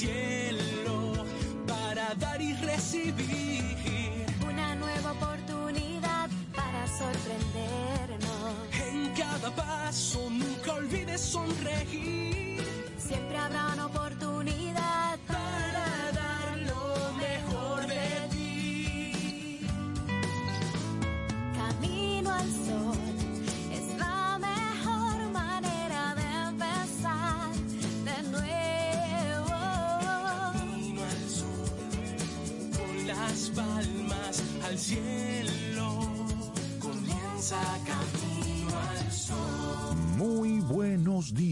Cielo, para dar y recibir. Una nueva oportunidad para sorprendernos. En cada paso nunca olvides sonreír.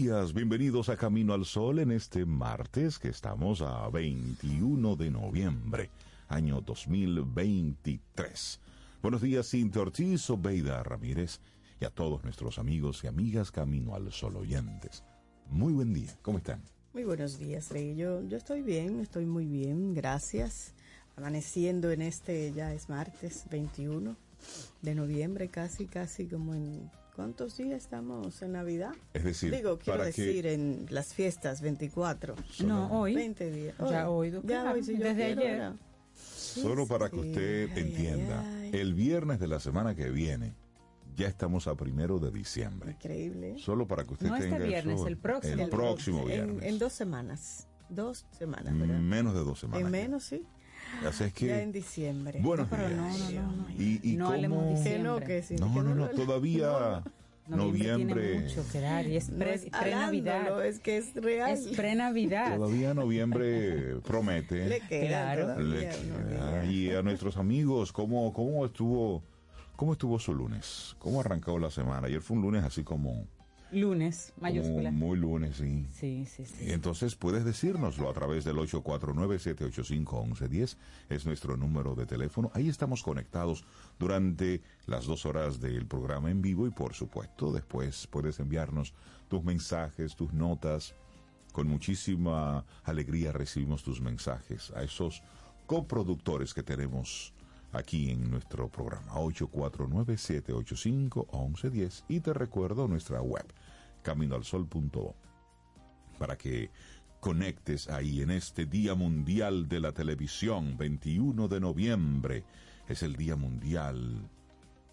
Días, bienvenidos a Camino al Sol en este martes que estamos a 21 de noviembre, año 2023. Buenos días, Cintia Ortiz, Obeida Ramírez y a todos nuestros amigos y amigas Camino al Sol oyentes. Muy buen día, ¿cómo están? Muy buenos días, Rey. Yo, yo estoy bien, estoy muy bien, gracias. amaneciendo en este, ya es martes 21 de noviembre, casi, casi como en... ¿Cuántos días estamos en Navidad? Es decir, Digo, quiero que- decir en las fiestas 24. No, hoy. 20 días. Ya hoy, Ya hoy, si desde quiero, ayer. Solo para que usted Ay, entienda, ay, ay. el viernes de la semana que viene ya estamos a primero de diciembre. Increíble. Solo para que usted No este tenga viernes, eso- el próximo. El El próximo En- viernes. En, dos semanas. Dos semanas, ¿verdad? Menos de dos semanas. en menos, sí. Así es Ya que. en diciembre. Buenos días. no, no, no, no. Y, y No cómo- hablemos de Que diciembre. no, que sí. No, que no, no, todavía Noviembre, noviembre. tiene mucho que dar y es No pre- es pre-Navidad. hablándolo, es que es real. es pre-Navidad. Todavía noviembre promete. Le queda Claro. Le queda. Y a nuestros amigos, ¿cómo, cómo estuvo cómo estuvo su lunes? ¿Cómo arrancó la semana? Ayer fue un lunes así como, Lunes, mayúscula. muy lunes, sí. Sí, sí, sí. Entonces puedes decírnoslo a través del 849-785-1110. Es nuestro número de teléfono. Ahí estamos conectados durante las dos horas del programa en vivo y por supuesto después puedes enviarnos tus mensajes, tus notas. Con muchísima alegría recibimos tus mensajes a esos coproductores que tenemos aquí en nuestro programa 849-785-1110 y te recuerdo nuestra web caminoalsol.do para que conectes ahí en este Día Mundial de la Televisión, 21 de noviembre. Es el Día Mundial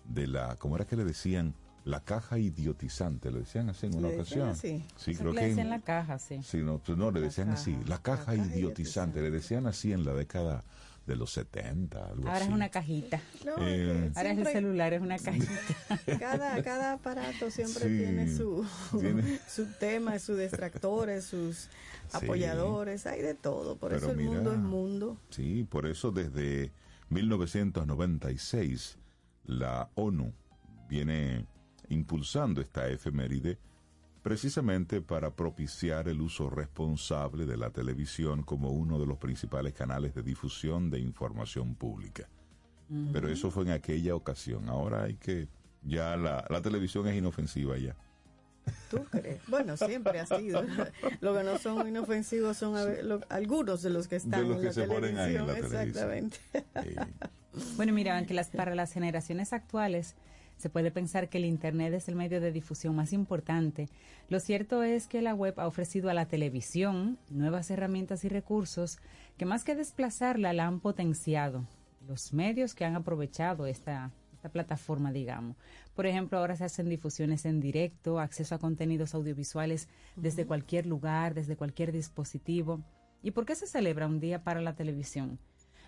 de la, ¿cómo era que le decían? La caja idiotizante, le decían así en una ¿Le decían ocasión. así? Sí, creo le que decían en- la caja, sí. Sí, no, no, le La decían así, caja, la caja la caja idiotizante, le decían así en la década de los 70, algo Ahora así. es una cajita. No, Eh, Ahora es el celular, es una cajita. Cada, cada aparato siempre Sí, tiene su, tiene- su tema, sus distractores, sus apoyadores, hay de todo. Por eso el mira, mundo es mundo. Sí, por eso desde 1996 la ONU viene impulsando esta efeméride precisamente para propiciar el uso responsable de la televisión como uno de los principales canales de difusión de información pública. Pero eso fue en aquella ocasión. Ahora hay que... Ya la, la televisión es inofensiva ya. ¿Tú crees? Bueno, siempre ha sido. Lo que no son inofensivos son lo- algunos de los que están De los en que la se ponen ahí en la televisión. televisión. Exactamente. Bueno, mira, aunque las, para las generaciones actuales se puede pensar que el Internet es el medio de difusión más importante, lo cierto es que la web ha ofrecido a la televisión nuevas herramientas y recursos que más que desplazarla la han potenciado. Los medios que han aprovechado esta, esta plataforma, digamos. Por ejemplo, ahora se hacen difusiones en directo, acceso a contenidos audiovisuales desde cualquier lugar, desde cualquier dispositivo. ¿Y por qué se celebra un día para la televisión?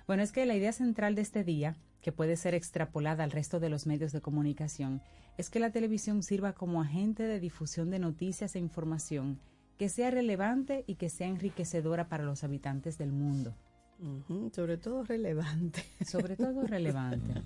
Bueno, es que la idea central de este día, que puede ser extrapolada al resto de los medios de comunicación, es que la televisión sirva como agente de difusión de noticias e información que sea relevante y que sea enriquecedora para los habitantes del mundo. Sobre todo relevante. Sobre todo relevante.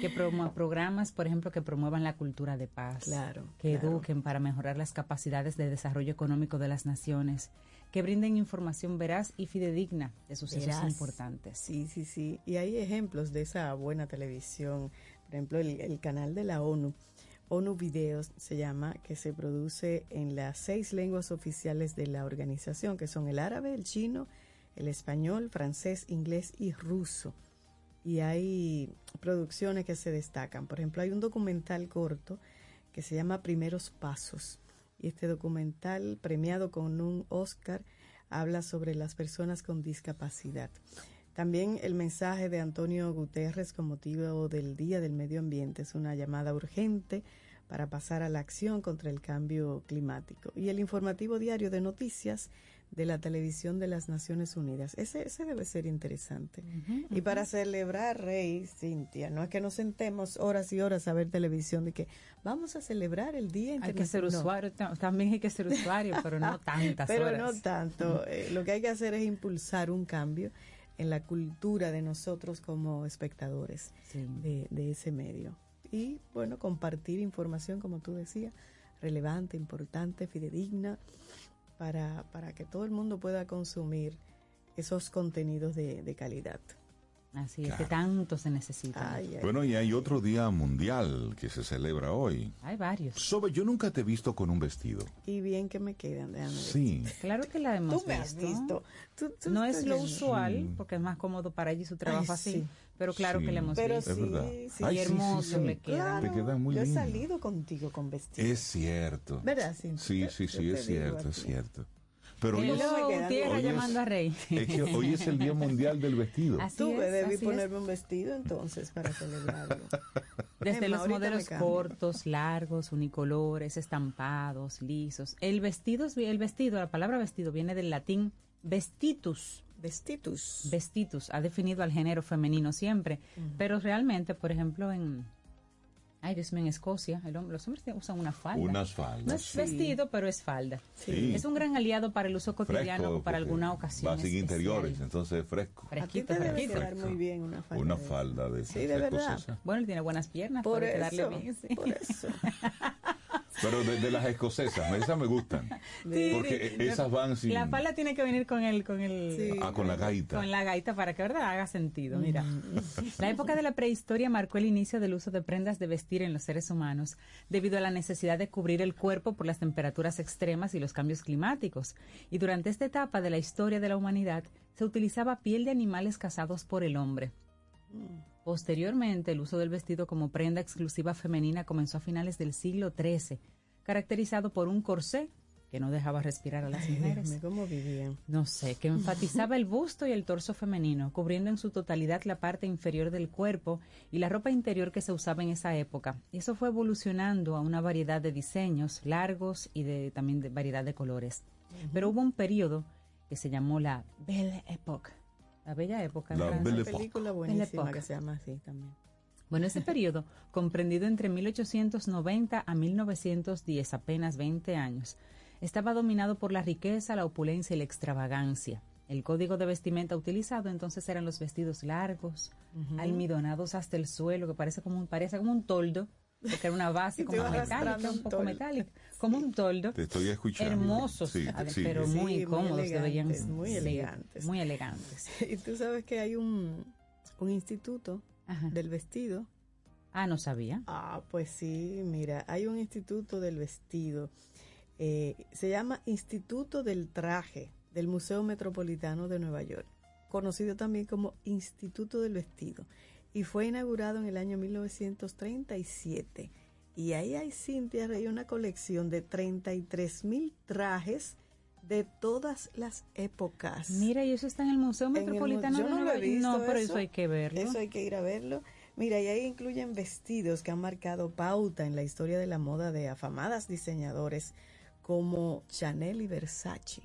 Que promu- programas, por ejemplo, que promuevan la cultura de paz. Claro, Que claro. eduquen para mejorar las capacidades de desarrollo económico de las naciones. Que brinden información veraz y fidedigna de sucesos Veraz. importantes. Sí, sí, sí. Y hay ejemplos de esa buena televisión. Por ejemplo, el, el canal de la ONU, ONU Videos se llama, que se produce en las seis lenguas oficiales de la organización, que son el árabe, el chino, el español, francés, inglés y ruso. Y hay producciones que se destacan. Por ejemplo, hay un documental corto que se llama Primeros Pasos. Y este documental, premiado con un Oscar, habla sobre las personas con discapacidad. También el mensaje de Antonio Guterres con motivo del Día del Medio Ambiente es una llamada urgente para pasar a la acción contra el cambio climático. Y el informativo diario de noticias de la televisión de las Naciones Unidas. Ese, ese debe ser interesante. Y para celebrar, Rey, Cintia, no es que nos sentemos horas y horas a ver televisión de que vamos a celebrar el Día Hay que ser Internacional. No. usuario, ta- también hay que ser usuario, pero no tantas Pero horas. no tanto. Eh, lo que hay que hacer es impulsar un cambio en la cultura de nosotros como espectadores Sí. de, de ese medio. Y bueno, compartir información, como tú decías, relevante, importante, fidedigna, para, para que todo el mundo pueda consumir esos contenidos de, de calidad. Así es, que Claro. tanto se necesita. Ay, ay. Bueno, y hay otro día mundial que se celebra hoy. Hay varios. Sobe, yo nunca te he visto con un vestido. Y bien que me quedan, déjame ver. Sí. Claro que la hemos Tú me has visto. Tú- tú No es lo viendo. usual, porque es más cómodo para ella y su trabajo Ay, así, sí. Pero claro Sí. que la hemos Pero visto. Es sí, verdad. sí. Ay, Y sí, sí, hermoso sí. le queda. Te queda muy yo he lindo. salido contigo con vestido. Es cierto. ¿Verdad? Sí, sí, sí, te es cierto, a es cierto. Pero hoy es, hoy es- a Rey. es que hoy es el Día Mundial del Vestido. Así Tú es, debí así ponerme un vestido entonces para celebrarlo. Desde Emma, los modelos cortos, largos, unicolores, estampados, lisos. El vestido, es- el vestido, la palabra vestido viene del latín vestitus. Vestitus. Vestitus ha definido al género femenino siempre, pero realmente, por ejemplo, en ay Dios mío, en Escocia, el hombre- los hombres usan una falda. Unas faldas. no es sí. vestido, pero es falda. Sí. Es un gran aliado para el uso cotidiano Fresco, o para alguna ocasión. Va sin interiores, entonces fresco. A ti Fresquito, te debe quedar muy bien una falda. Una de- falda de Sí, de esas verdad. Bueno, él tiene buenas piernas, Por puede quedarle eso, bien. sí. por eso. Pero de, de las escocesas, esas me gustan. Sí, Porque sí. esas van sin... La falda tiene que venir con el, con el, Sí. Ah, con la gaita. con la gaita para que verdad haga sentido. Mira, Mm. la época de la prehistoria marcó el inicio del uso de prendas de vestir en los seres humanos debido a la necesidad de cubrir el cuerpo por las temperaturas extremas y los cambios climáticos. Y durante esta etapa de la historia de la humanidad se utilizaba piel de animales cazados por el hombre. Posteriormente, el uso del vestido como prenda exclusiva femenina comenzó a finales del siglo XIII, caracterizado por un corsé que no dejaba respirar a las Ay, mujeres. mío, ¿Cómo vivían? No sé, que enfatizaba el busto y el torso femenino, cubriendo en su totalidad la parte inferior del cuerpo y la ropa interior que se usaba en esa época. Y eso fue evolucionando a una variedad de diseños largos y de, también de variedad de colores. Pero hubo un periodo que se llamó la Belle Époque. La bella época. en La. Belle Una película buenísima Époque. que se llama así también. Bueno, ese periodo, comprendido entre 1890 a 1910, apenas 20 años, estaba dominado por la riqueza, la opulencia y la extravagancia. El código de vestimenta utilizado entonces eran los vestidos largos, almidonados hasta el suelo, que parece como un, parece como un toldo, porque era una base como metálica, un un poco toldo. metálica, como un toldo. Te estoy escuchando. Hermosos, Sí, ade- sí. pero Sí, muy muy cómodos, deberían elegantes, muy sí, elegantes. Muy elegantes. Y tú sabes que hay un, un instituto Ajá. del vestido. Ah, no sabía. Ah, pues sí, mira, hay un instituto del vestido. Eh, se llama Instituto del Traje del Museo Metropolitano de Nueva York, conocido también como Instituto del Vestido, y fue inaugurado en el año 1937. Y ahí hay, Cintia, hay una colección de 33 mil trajes de todas las épocas. Mira, y eso está en el Museo En el mu- Metropolitano yo de no Nueva York. No, pero eso. eso hay que verlo. Eso hay que ir a verlo. Mira, y ahí incluyen vestidos que han marcado pauta en la historia de la moda de afamadas diseñadores como Chanel y Versace.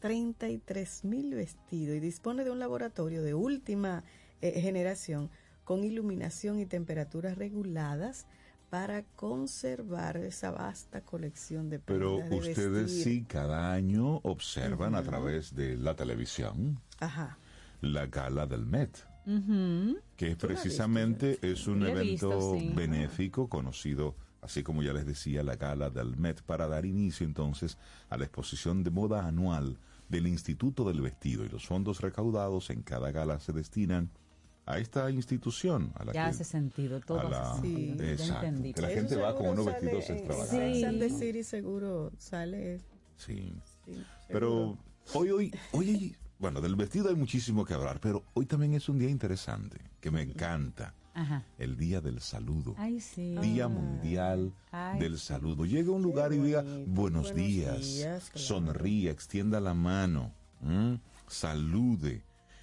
33 mil vestidos y dispone de un laboratorio de última eh, generación con iluminación y temperaturas reguladas para conservar esa vasta colección de Pero de ustedes vestir. sí cada año observan a través de la televisión Ajá. la gala del Met, que has precisamente es un evento visto, sí. benéfico conocido, así como ya les decía, la gala del Met, para dar inicio entonces a la exposición de moda anual del Instituto del Vestido y los fondos recaudados en cada gala se destinan a esta institución, a la Ya que hace sentido, todo a la- hace sentido. Exacto, entendí. que la Eso gente va con unos sale vestidos extravagantes. Sí. City seguro sale. Sí. sí, Pero hoy, hoy, hoy, bueno, del vestido hay muchísimo que hablar, pero hoy también es un día interesante, que me encanta, Ajá. el Día del Saludo. Ay, sí. Día Mundial Ay, del. Saludo. Llega a un lugar y diga, buenos buenos días, días, claro. sonríe, extienda la mano, ¿m? salude.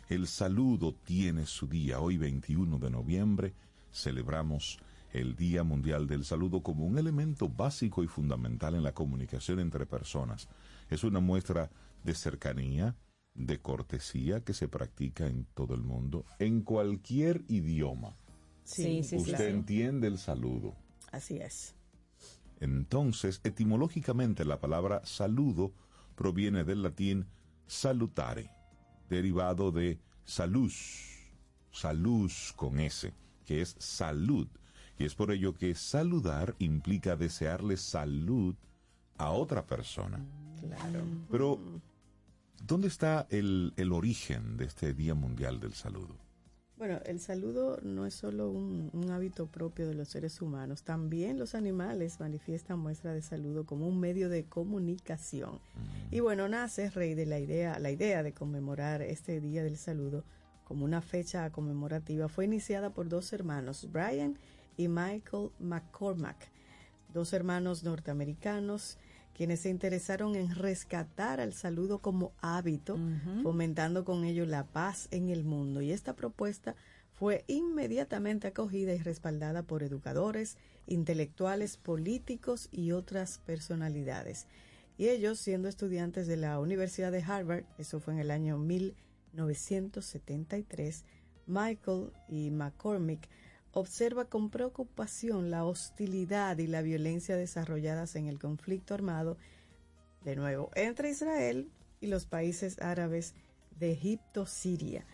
El saludo tiene su día. Hoy 21 de noviembre celebramos el Día Mundial del Saludo como un elemento básico y fundamental en la comunicación entre personas. Es una muestra de cercanía, de cortesía que se practica en todo el mundo, en cualquier idioma. Sí, sí, Usted claro. entiende el saludo. Así es. Entonces, etimológicamente la palabra saludo proviene del latín salutare, derivado de salus, salus con S, que es salud. Y es por ello que saludar implica desearle salud a otra persona. Claro. Pero, ¿dónde está el, el origen de este Día Mundial del Saludo? Bueno, el saludo no es solo un, un hábito propio de los seres humanos, también los animales manifiestan muestra de saludo como un medio de comunicación. Y bueno, nace rey de la idea, la idea de conmemorar este Día del Saludo como una fecha conmemorativa fue iniciada por dos hermanos, Brian y Michael McCormack, dos hermanos norteamericanos quienes se interesaron en rescatar al saludo como hábito, fomentando con ello la paz en el mundo. Y esta propuesta fue inmediatamente acogida y respaldada por educadores, intelectuales, políticos y otras personalidades. Y ellos, siendo estudiantes de la Universidad de Harvard, eso fue en el año 1973, Michael y McCormick observa con preocupación la hostilidad y la violencia desarrolladas en el conflicto armado, de nuevo, entre Israel y los países árabes de Egipto, Siria.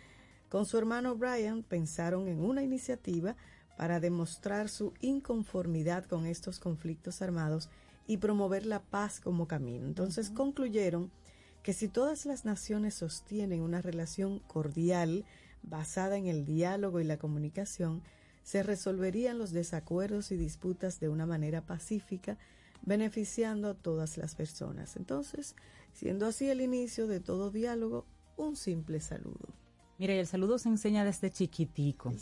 Con su hermano Brian pensaron en una iniciativa para demostrar su inconformidad con estos conflictos armados y promover la paz como camino. Entonces concluyeron que si todas las naciones sostienen una relación cordial basada en el diálogo y la comunicación, se resolverían los desacuerdos y disputas de una manera pacífica, beneficiando a todas las personas. Entonces, siendo así el inicio de todo diálogo, un simple saludo. Mira, y el saludo se enseña desde chiquitico.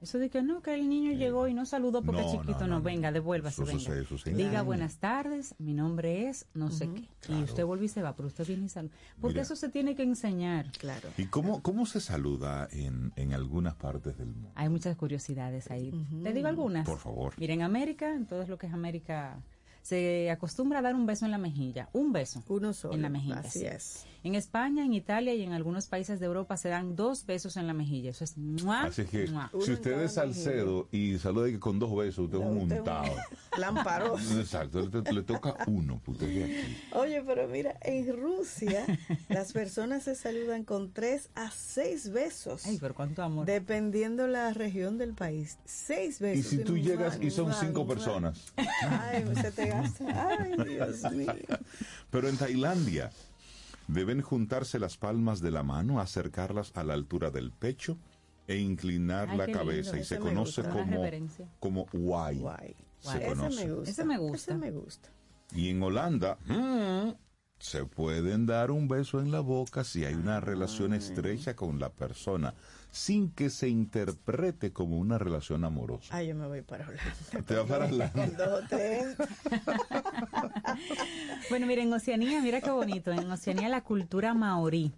Eso de que no, que el niño llegó y no saludó porque No, es chiquito, no, no, no, venga, devuélvase, Eso venga. sucede, eso sí. Diga Claro. buenas tardes, mi nombre es no sé qué. Y usted vuelve y se va, pero usted viene y saluda. Porque Mira. eso se tiene que enseñar. Claro. ¿Y cómo, cómo se saluda en, en algunas partes del mundo? Hay muchas curiosidades ahí. Te digo algunas. Por favor. Mira, en América, en todo lo que es América, se acostumbra a dar un beso en la mejilla. Un beso. Uno solo. En la mejilla. Así sí. es. En España, en Italia y en algunos países de Europa se dan dos besos en la mejilla. Eso es ¡mua! Así que ¡mua! Uno si usted es Salcedo y saluda que con dos besos, usted es un Usted es un montado. Lamparoso. Exacto, le, le toca uno, es aquí. Oye, pero mira, en Rusia las personas se saludan con tres a seis besos. Ay, pero cuánto amor. Dependiendo la región del país. Seis Y besos. si tú llegas y son cinco mua. personas. Ay, se te gasta. Ay, Dios mío. Pero en Tailandia deben juntarse las palmas de la mano, acercarlas a la altura del pecho e inclinar Ay, la cabeza lindo. y se conoce gusta. Como, como guay. Guay. Se Ese conoce. me gusta. Ese me gusta. Ese me gusta. Y en Holanda mm, se pueden dar un beso en la boca si hay una relación estrecha con la persona, sin que se interprete como una relación amorosa. Ay, yo me voy para Holanda. Te vas para Holanda. Bueno, mira, en Oceanía, mira qué bonito. En Oceanía la cultura maorí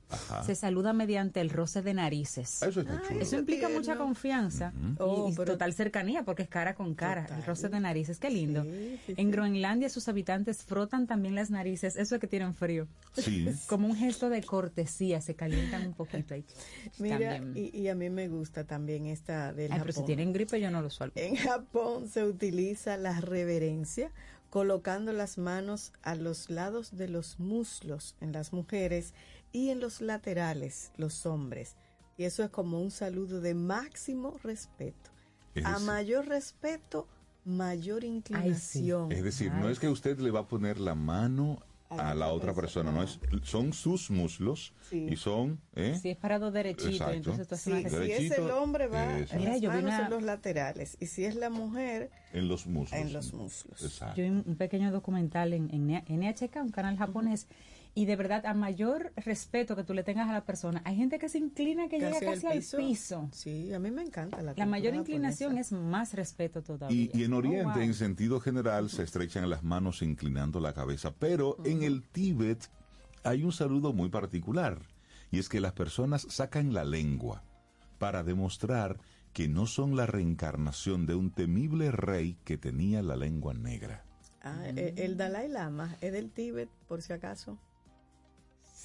se saluda mediante el roce de narices. Eso está chulo. Eso implica tierno. mucha confianza y- Oh, y, pero- total cercanía porque es cara con cara, Total. el roce de narices, qué lindo. Sí, sí, en sí. Groenlandia sus habitantes frotan también las narices, eso es que tienen frío. Sí. Como un gesto de cortesía, se calientan un poquito ahí. Mira, También. y, y a mí me gusta también esta del Ay, pero si Japón. tienen gripe yo no lo suelto. En Japón se utiliza la reverencia colocando las manos a los lados de los muslos en las mujeres y en los laterales los hombres. Y eso es como un saludo de máximo respeto. Es A mayor respeto, mayor inclinación. Es decir, no es que usted le va a poner la mano a la otra persona, no es, son sus muslos Sí. y son, ¿eh? Si es parado derechito, Exacto. entonces tú haces Sí, una si receta. es Derechito, el hombre va eso. en Mira, las yo vi manos una- en los laterales y si es la mujer en los muslos. en los muslos. Exacto. Yo vi un un pequeño documental en, en NHK, un canal japonés, y de verdad, a mayor respeto que tú le tengas a la persona, hay gente que se inclina que llega al casi al piso. Sí, a mí me encanta la La mayor inclinación japonesa. es más respeto todavía. Y, y en Oriente, Oh, wow. en sentido general, se estrechan las manos inclinando la cabeza. Pero en el Tíbet hay un saludo muy particular. Y es que las personas sacan la lengua para demostrar que no son la reencarnación de un temible rey que tenía la lengua negra. Ah, eh, el Dalai Lama es del Tíbet, por si acaso.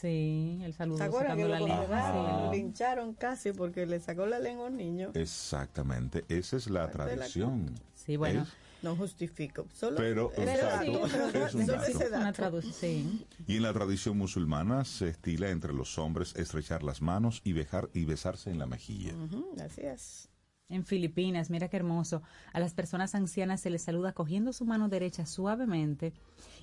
Sí, el saludo ¿Se acuerdan que sacando lo la lengua. Ajá. Lo lincharon casi porque le sacó la lengua a un niño. Exactamente, esa es la Parte de la tradición. Sí, bueno. ¿Es? No justifico. Solo Pero, ese exacto, dato. es un dato. ese Una traducción, sí. Y en la tradición musulmana se estila entre los hombres estrechar las manos y, bejar, y besarse en la mejilla. Ujú, así es. En Filipinas, mira qué hermoso, a las personas ancianas se les saluda cogiendo su mano derecha suavemente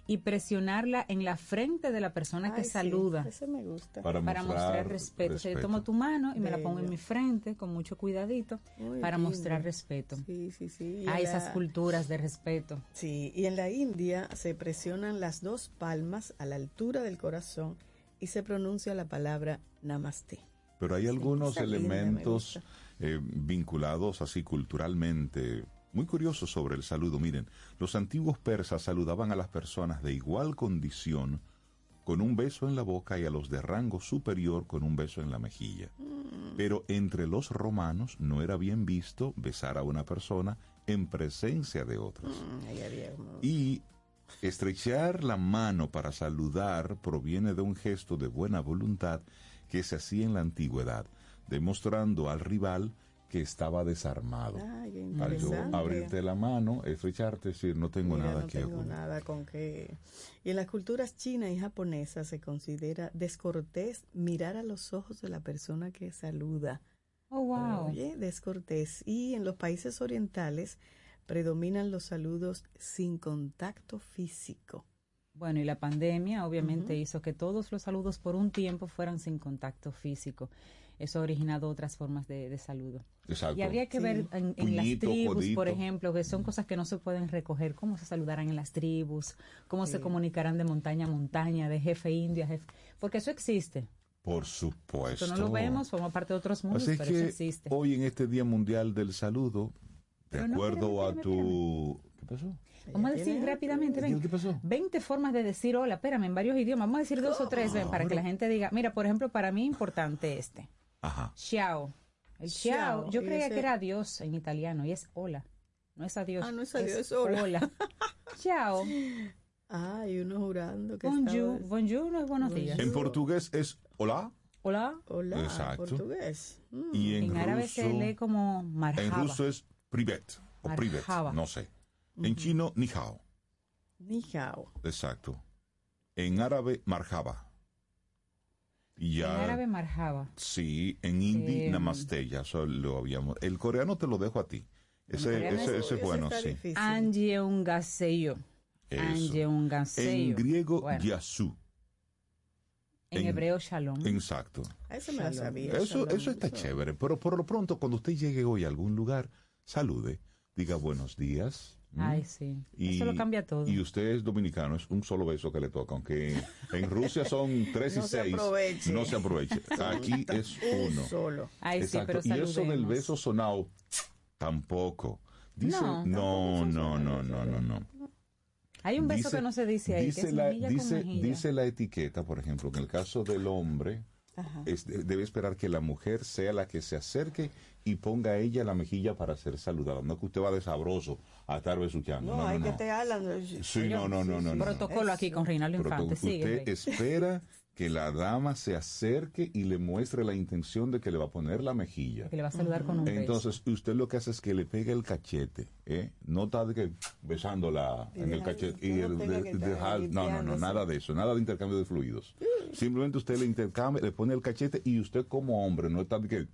y presionarla en la frente de la persona que sí, saluda ese me gusta. Para, para mostrar respeto. O sea, yo tomo tu mano y me la pongo en mi frente con mucho cuidadito Muy para lindo. mostrar respeto. Sí, sí, sí. Y A en esas la- culturas de respeto. Sí, y en la India se presionan las dos palmas a la altura del corazón y se pronuncia la palabra namaste. Pero hay algunos elementos. Eh, vinculados así culturalmente muy curiosos sobre el saludo. Miren, los antiguos persas saludaban a las personas de igual condición con un beso en la boca y a los de rango superior con un beso en la mejilla. Mm. Pero entre los romanos no era bien visto besar a una persona en presencia de otros. Mm, Y estrechar la mano para saludar proviene de un gesto de buena voluntad que se hacía en la antigüedad, demostrando al rival que estaba desarmado. Ay, Al yo interesante. abrirte la mano, estrecharte, decir, no tengo Mira, nada no que tengo nada con que... Y en las culturas china y japonesa se considera descortés mirar a los ojos de la persona que saluda. Oh, wow. Oye, descortés. Y en los países orientales predominan los saludos sin contacto físico. Bueno, y la pandemia obviamente hizo que todos los saludos por un tiempo fueran sin contacto físico. Eso ha originado otras formas de, de saludo. Exacto. Y habría que Sí. ver en, en las tribus, codito. por ejemplo, que son cosas que no se pueden recoger, cómo se saludarán en las tribus, cómo se comunicarán de montaña a montaña, de jefe indio a jefe, porque eso existe. Por supuesto. Eso no lo vemos, forma parte de otros mundos, Así es pero eso existe. hoy en este Día Mundial del Saludo, de Pero no, acuerdo espérame, a tu... ¿Qué pasó? Vamos a decir tiene rápidamente, ven, ¿Qué pasó? 20 formas de decir hola, espérame, en varios idiomas. Vamos a decir dos o tres, ven, para que la gente diga, mira, por ejemplo, para mí importante este. Ajá. Ciao. El Ciao, ciao, yo y creía ese- que era adiós en italiano y es hola. No es adiós. Ah, no es adiós, es hola. Ciao. Ay, uno jurando que Bonjour. estaba- Bonjour no es buenos días. En portugués es hola Hola. Hola, Exacto. portugués. Mm. y en, En, árabe se ruso- lee como En marhaba. ruso es privet o privet, no sé. En chino, ni hao. Ni hao. Exacto. En árabe, marhaba. Y En ya, árabe marhaba. sí, en hindi, Eh, namaste, ya eso lo habíamos. El coreano te lo dejo a ti. Ese, ese, es- ese es bueno, sí. difícil. Anje un gaseyo. Eso. Anje un gaseyo. En griego, Bueno, yasu. en en- hebreo shalom. Exacto. Eso me lo sabía. Eso, shalom, eso está eso. chévere. Pero por lo pronto, cuando usted llegue hoy a algún lugar, salude, diga buenos días. Ay, sí. Y- Eso lo cambia todo. Y usted es dominicano, es un solo beso que le toca, aunque en Rusia son tres y No se seis. aproveche. No se aproveche. Aquí es uno. Solo. Ay, sí, pero y eso del beso sonado, tampoco. Dice, No, no, no, no, no, no, no. Hay un beso Dice- que no se dice ahí, dice que es la, dice, con dice la etiqueta, por ejemplo, que en el caso del hombre, es- debe esperar que la mujer sea la que se acerque y ponga a ella la mejilla para ser saludada. No que usted va de sabroso a estar besuqueando. No, No, no, hay no. que te hablan. Sí, no, no, no. Protocolo aquí con Reinaldo Infante. usted espera que la dama se acerque y le muestre la intención de que le va a poner la mejilla. Que le va a saludar con un beso. Entonces, usted lo que hace es que le pegue el cachete, ¿eh? No está de que besándola Y en el cachete. Y no el tenga de- que de- estar dejar- no, no, nada de eso, nada de intercambio de fluidos. Simplemente usted le intercambia, le pone el cachete y usted como hombre no está de que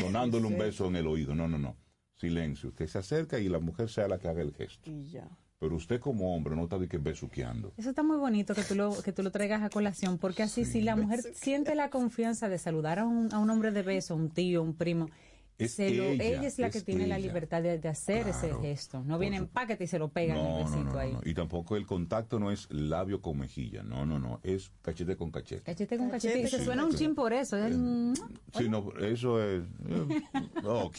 sonándole un beso en el oído. No, no, no. Silencio. Usted se acerca y la mujer sea la que haga el gesto. Y ya. Pero usted como hombre no está de que besuqueando. Eso está muy bonito que tú lo, que tú lo traigas a colación, porque así si la mujer siente la confianza de saludar a un, a un hombre de beso, a un tío, un primo, Es se lo- ella, ella es la que es tiene la libertad de, de hacer ese gesto. No viene en paquete y se lo pegan el No, no, besito no, no, ahí. no. Y tampoco el contacto no es labio con mejilla. No, no, no. Es cachete con cachete. Cachete con Cachete cachete. Y se suena un chin por eso. es, mm, Sí, no, eso es. eh, ok.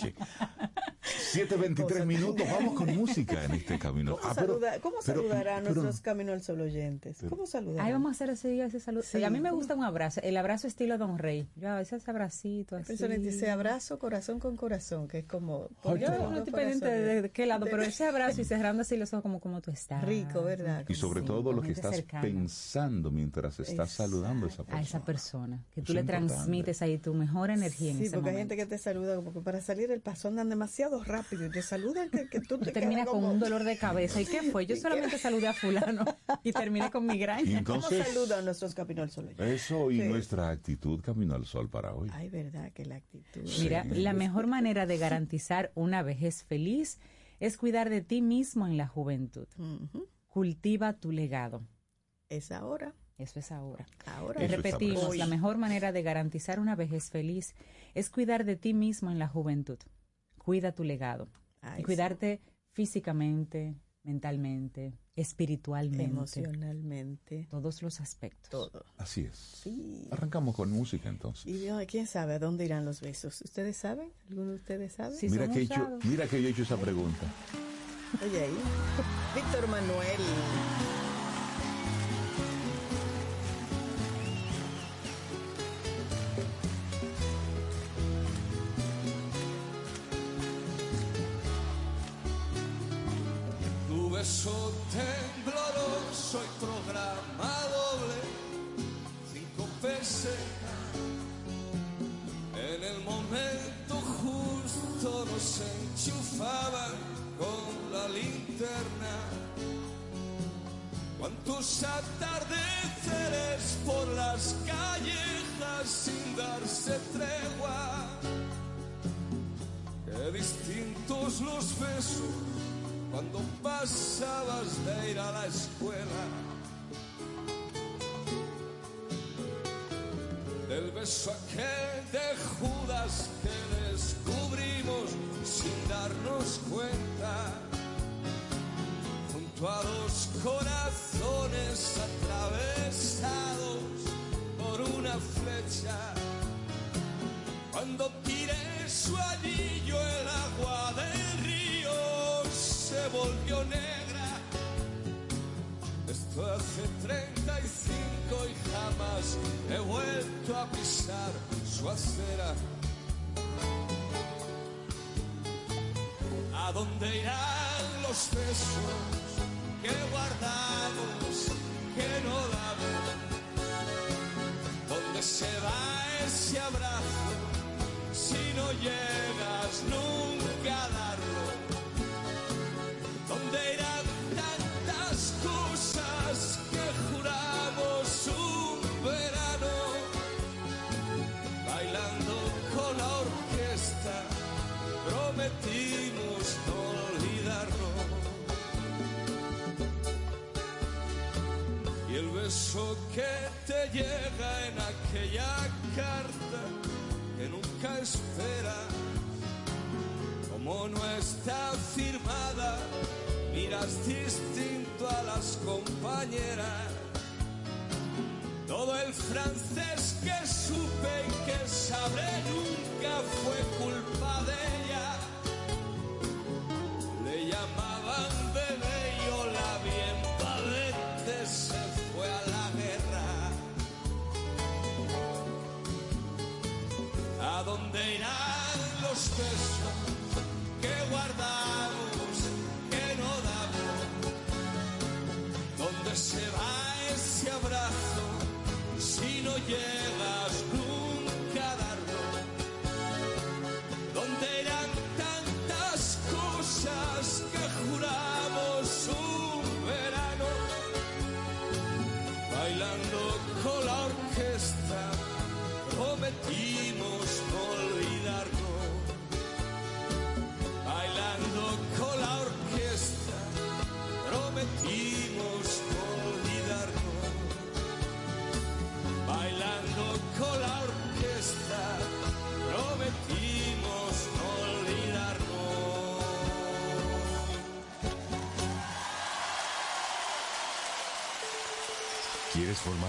7.23 minutos, vamos con música en este camino. ¿Cómo, Ah, pero- saluda- ¿cómo pero- saludará a pero- nuestros Camino al Sol oyentes? ¿Cómo saludará? Ahí vamos a hacer ese día ese saludo. Sí. A mí me gusta un abrazo, el abrazo estilo Don Rey. Yo a veces abracito así. Personas dice abrazo corazón con corazón, que es como... Ay, Yo no estoy pendiente de, de qué lado, pero ese abrazo y cerrando así los ojos como como tú estás. Rico, ¿verdad? Y sobre Sí, todo lo que estás cercana. pensando mientras estás saludando a esa persona. a esa persona, que tú le es importante. transmites ahí tu mejor energía en Sí, ese porque hay momento. gente que te saluda como que para salir el paso andan demasiado rápido y te saludan que, que tú te Termina quedas con como- un dolor de cabeza. ¿Y qué fue? Yo solamente saludé a fulano y terminé con migraña. ¿Cómo entonces, saludan nuestros Camino al Sol? eso y Sí. nuestra actitud camino al sol para hoy. Ay, verdad que la actitud. Mira, Sí. la mejor manera de garantizar una vejez feliz es cuidar de ti mismo en la juventud. Cultiva tu legado. Es ahora. Eso es ahora. Ahora. Eso Repetimos, la mejor manera de garantizar una vejez feliz es cuidar de ti mismo en la juventud. Cuida tu legado. Ay, y cuidarte físicamente, mentalmente, espiritualmente, emocionalmente, todos los aspectos. todo. Así es. Sí. Arrancamos con música entonces. Y quién sabe a dónde irán los besos. ¿Ustedes saben? ¿Alguno de ustedes sabe? Sí. mira, que he hecho, mira que yo he hecho esa pregunta. Oye ahí. Víctor Manuel. Tu beso tembloroso y programa doble, cinco pesetas. En el momento justo nos enchufaban con la linterna. Cuántos atardeceres por las callejas sin darse tregua. Qué distintos los besos cuando pasabas de ir a la escuela. Del beso aquel de Judas que descubrimos sin darnos cuenta. Junto a dos corazones atravesados por una flecha. Cuando tiré su anillo río se volvió negra. Esto hace 35 y jamás he vuelto a pisar su acera. ¿A dónde irán los besos que guardamos, que no damos? ¿Dónde se va ese abrazo si no llegas nunca beso que te llega en aquella carta que nunca espera, como no está firmada, miras distinto a las compañeras. Todo el francés que supe y que sabré nunca fue culpa de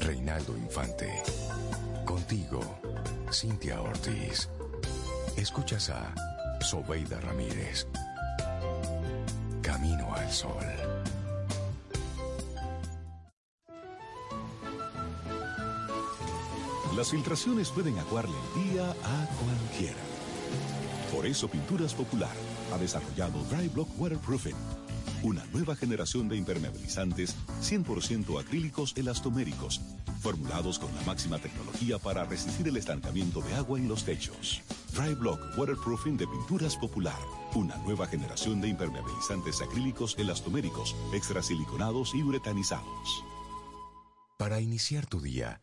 Reinaldo Infante. Contigo, Cintia Ortiz. Escuchas a Sobeida Ramírez. Camino al Sol. Las filtraciones pueden aguarle el día a cualquiera. Por eso Pinturas Popular ha desarrollado Dry Block Waterproofing, una nueva generación de impermeabilizantes 100% acrílicos elastoméricos, formulados con la máxima tecnología para resistir el estancamiento de agua en los techos. Dry Block Waterproofing de Pinturas Popular, una nueva generación de impermeabilizantes acrílicos elastoméricos, extrasiliconados y uretanizados. Para iniciar tu día,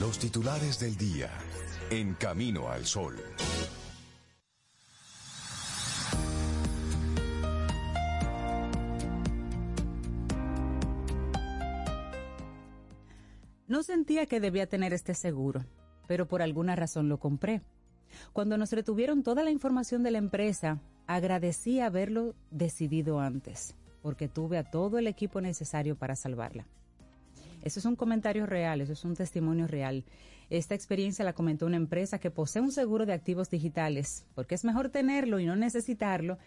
Los titulares del día en Camino al Sol. No sentía que debía tener este seguro, pero por alguna razón lo compré. Cuando nos retuvieron toda la información de la empresa, agradecí haberlo decidido antes, porque tuve a todo el equipo necesario para salvarla. Eso es un comentario real, eso es un testimonio real. Esta experiencia la comentó una empresa que posee un seguro de activos digitales, porque es mejor tenerlo y no necesitarlo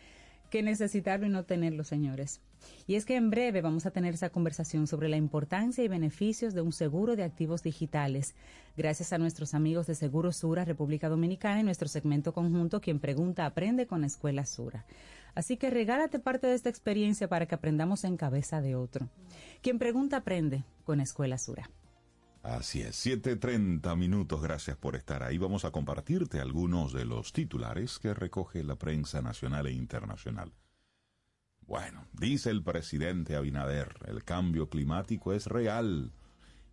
que necesitarlo y no tenerlo, señores. Y es que en breve vamos a tener esa conversación sobre la importancia y beneficios de un seguro de activos digitales, gracias a nuestros amigos de Seguro Sura República Dominicana y nuestro segmento conjunto Quien Pregunta Aprende con Escuela Sura. Así que regálate parte de esta experiencia para que aprendamos en cabeza de otro. Quien Pregunta Aprende con Escuela Sura. Así es, 7.30 minutos, gracias por estar ahí. Vamos a compartirte algunos de los titulares que recoge la prensa nacional e internacional. Bueno, dice el presidente Abinader, el cambio climático es real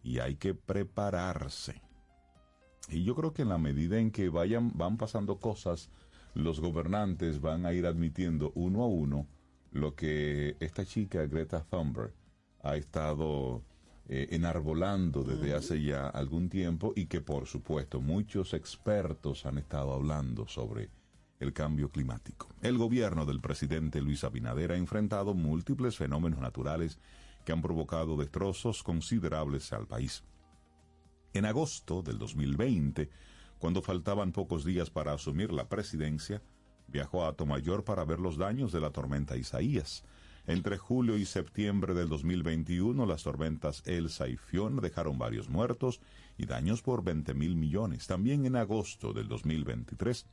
y hay que prepararse. Y yo creo que en la medida en que vayan, van pasando cosas, los gobernantes van a ir admitiendo uno a uno lo que esta chica Greta Thunberg ha estado eh, enarbolando desde hace ya algún tiempo y que por supuesto muchos expertos han estado hablando sobre el cambio climático. El gobierno del presidente Luis Abinader ha enfrentado múltiples fenómenos naturales que han provocado destrozos considerables al país. En agosto del 2020, cuando faltaban pocos días para asumir la presidencia, viajó a Tomayor para ver los daños de la tormenta Isaías. Entre julio y septiembre del 2021, las tormentas Elsa y Fiona dejaron varios muertos y daños por 20 mil millones. También en agosto del 2023,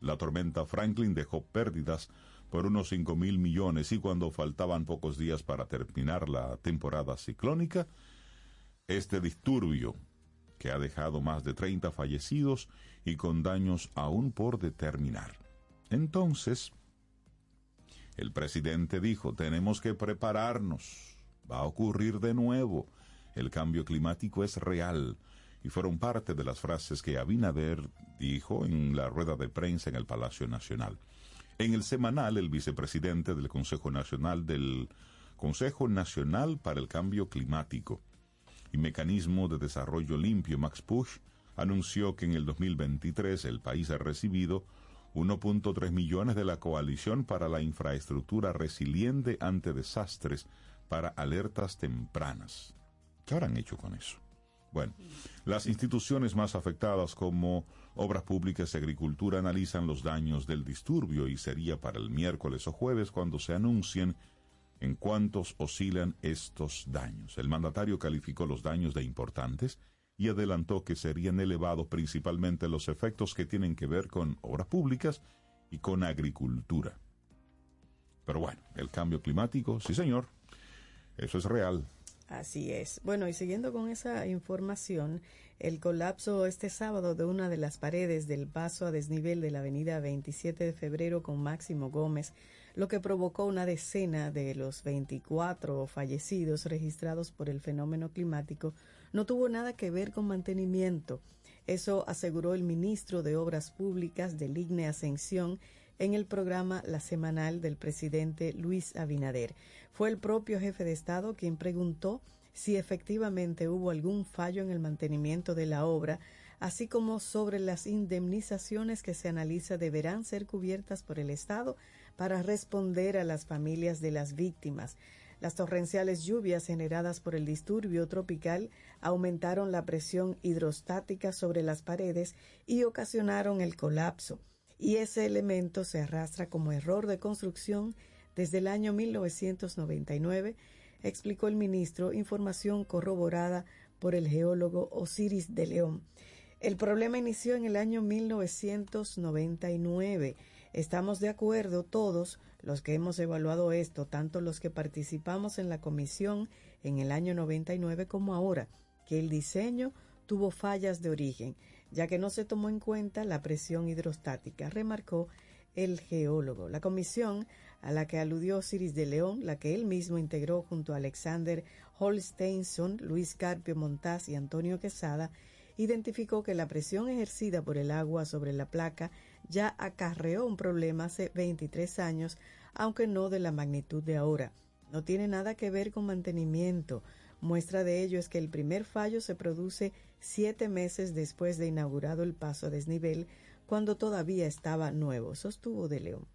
la tormenta Franklin dejó pérdidas por unos 5 mil millones y cuando faltaban pocos días para terminar la temporada ciclónica, este disturbio, que ha dejado más de 30 fallecidos y con daños aún por determinar. Entonces, el presidente dijo, tenemos que prepararnos, va a ocurrir de nuevo, el cambio climático es real, y fueron parte de las frases que Abinader dijo en la rueda de prensa en el Palacio Nacional. En el semanal, el vicepresidente del Consejo Nacional del Consejo Nacional para el Cambio Climático y Mecanismo de Desarrollo Limpio, Max Push, anunció que en el 2023 el país ha recibido 1.3 millones de la Coalición para la Infraestructura Resiliente ante Desastres para alertas tempranas. ¿Qué habrán hecho con eso? Bueno, las instituciones más afectadas como Obras Públicas y Agricultura analizan los daños del disturbio y sería para el miércoles o jueves cuando se anuncien en cuántos oscilan estos daños. El mandatario calificó los daños de importantes y adelantó que serían elevados principalmente los efectos que tienen que ver con obras públicas y con agricultura. Pero bueno, el cambio climático, sí señor, eso es real. Así es. Bueno, y siguiendo con esa información, el colapso este sábado de una de las paredes del paso a desnivel de la avenida 27 de febrero con Máximo Gómez, lo que provocó una decena de los 24 fallecidos registrados por el fenómeno climático, no tuvo nada que ver con mantenimiento. Eso aseguró el ministro de Obras Públicas del IGNE Ascensión en el programa La Semanal del presidente Luis Abinader. Fue el propio jefe de Estado quien preguntó si efectivamente hubo algún fallo en el mantenimiento de la obra, así como sobre las indemnizaciones que se analiza deberán ser cubiertas por el Estado para responder a las familias de las víctimas. Las torrenciales lluvias generadas por el disturbio tropical aumentaron la presión hidrostática sobre las paredes y ocasionaron el colapso y ese elemento se arrastra como error de construcción desde el año 1999, explicó el ministro, información corroborada por el geólogo Osiris de León. El problema inició en el año 1999. Estamos de acuerdo todos los que hemos evaluado esto, tanto los que participamos en la comisión en el año 99 como ahora, que el diseño tuvo fallas de origen ya que no se tomó en cuenta la presión hidrostática, remarcó el geólogo. La comisión a la que aludió Ciris de León, la que él mismo integró junto a Alexander Holsteinson, Luis Carpio Montaz y Antonio Quesada, identificó que la presión ejercida por el agua sobre la placa ya acarreó un problema hace 23 años, aunque no de la magnitud de ahora. No tiene nada que ver con mantenimiento. Muestra de ello es que el primer fallo se produce siete meses después de inaugurado el paso a desnivel, cuando todavía estaba nuevo, sostuvo de León.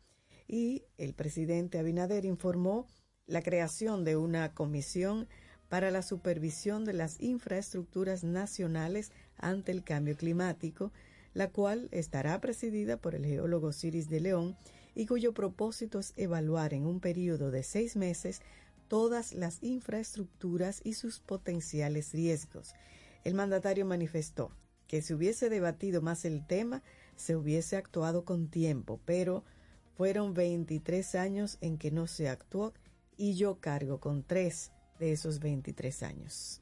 Y el presidente Abinader informó la creación de una comisión para la supervisión de las infraestructuras nacionales ante el cambio climático, la cual estará presidida por el geólogo Ciris de León y cuyo propósito es evaluar en un periodo de seis meses todas las infraestructuras y sus potenciales riesgos. El mandatario manifestó que si hubiese debatido más el tema, se hubiese actuado con tiempo, pero fueron 23 años en que no se actuó y yo cargo con tres de esos 23 años.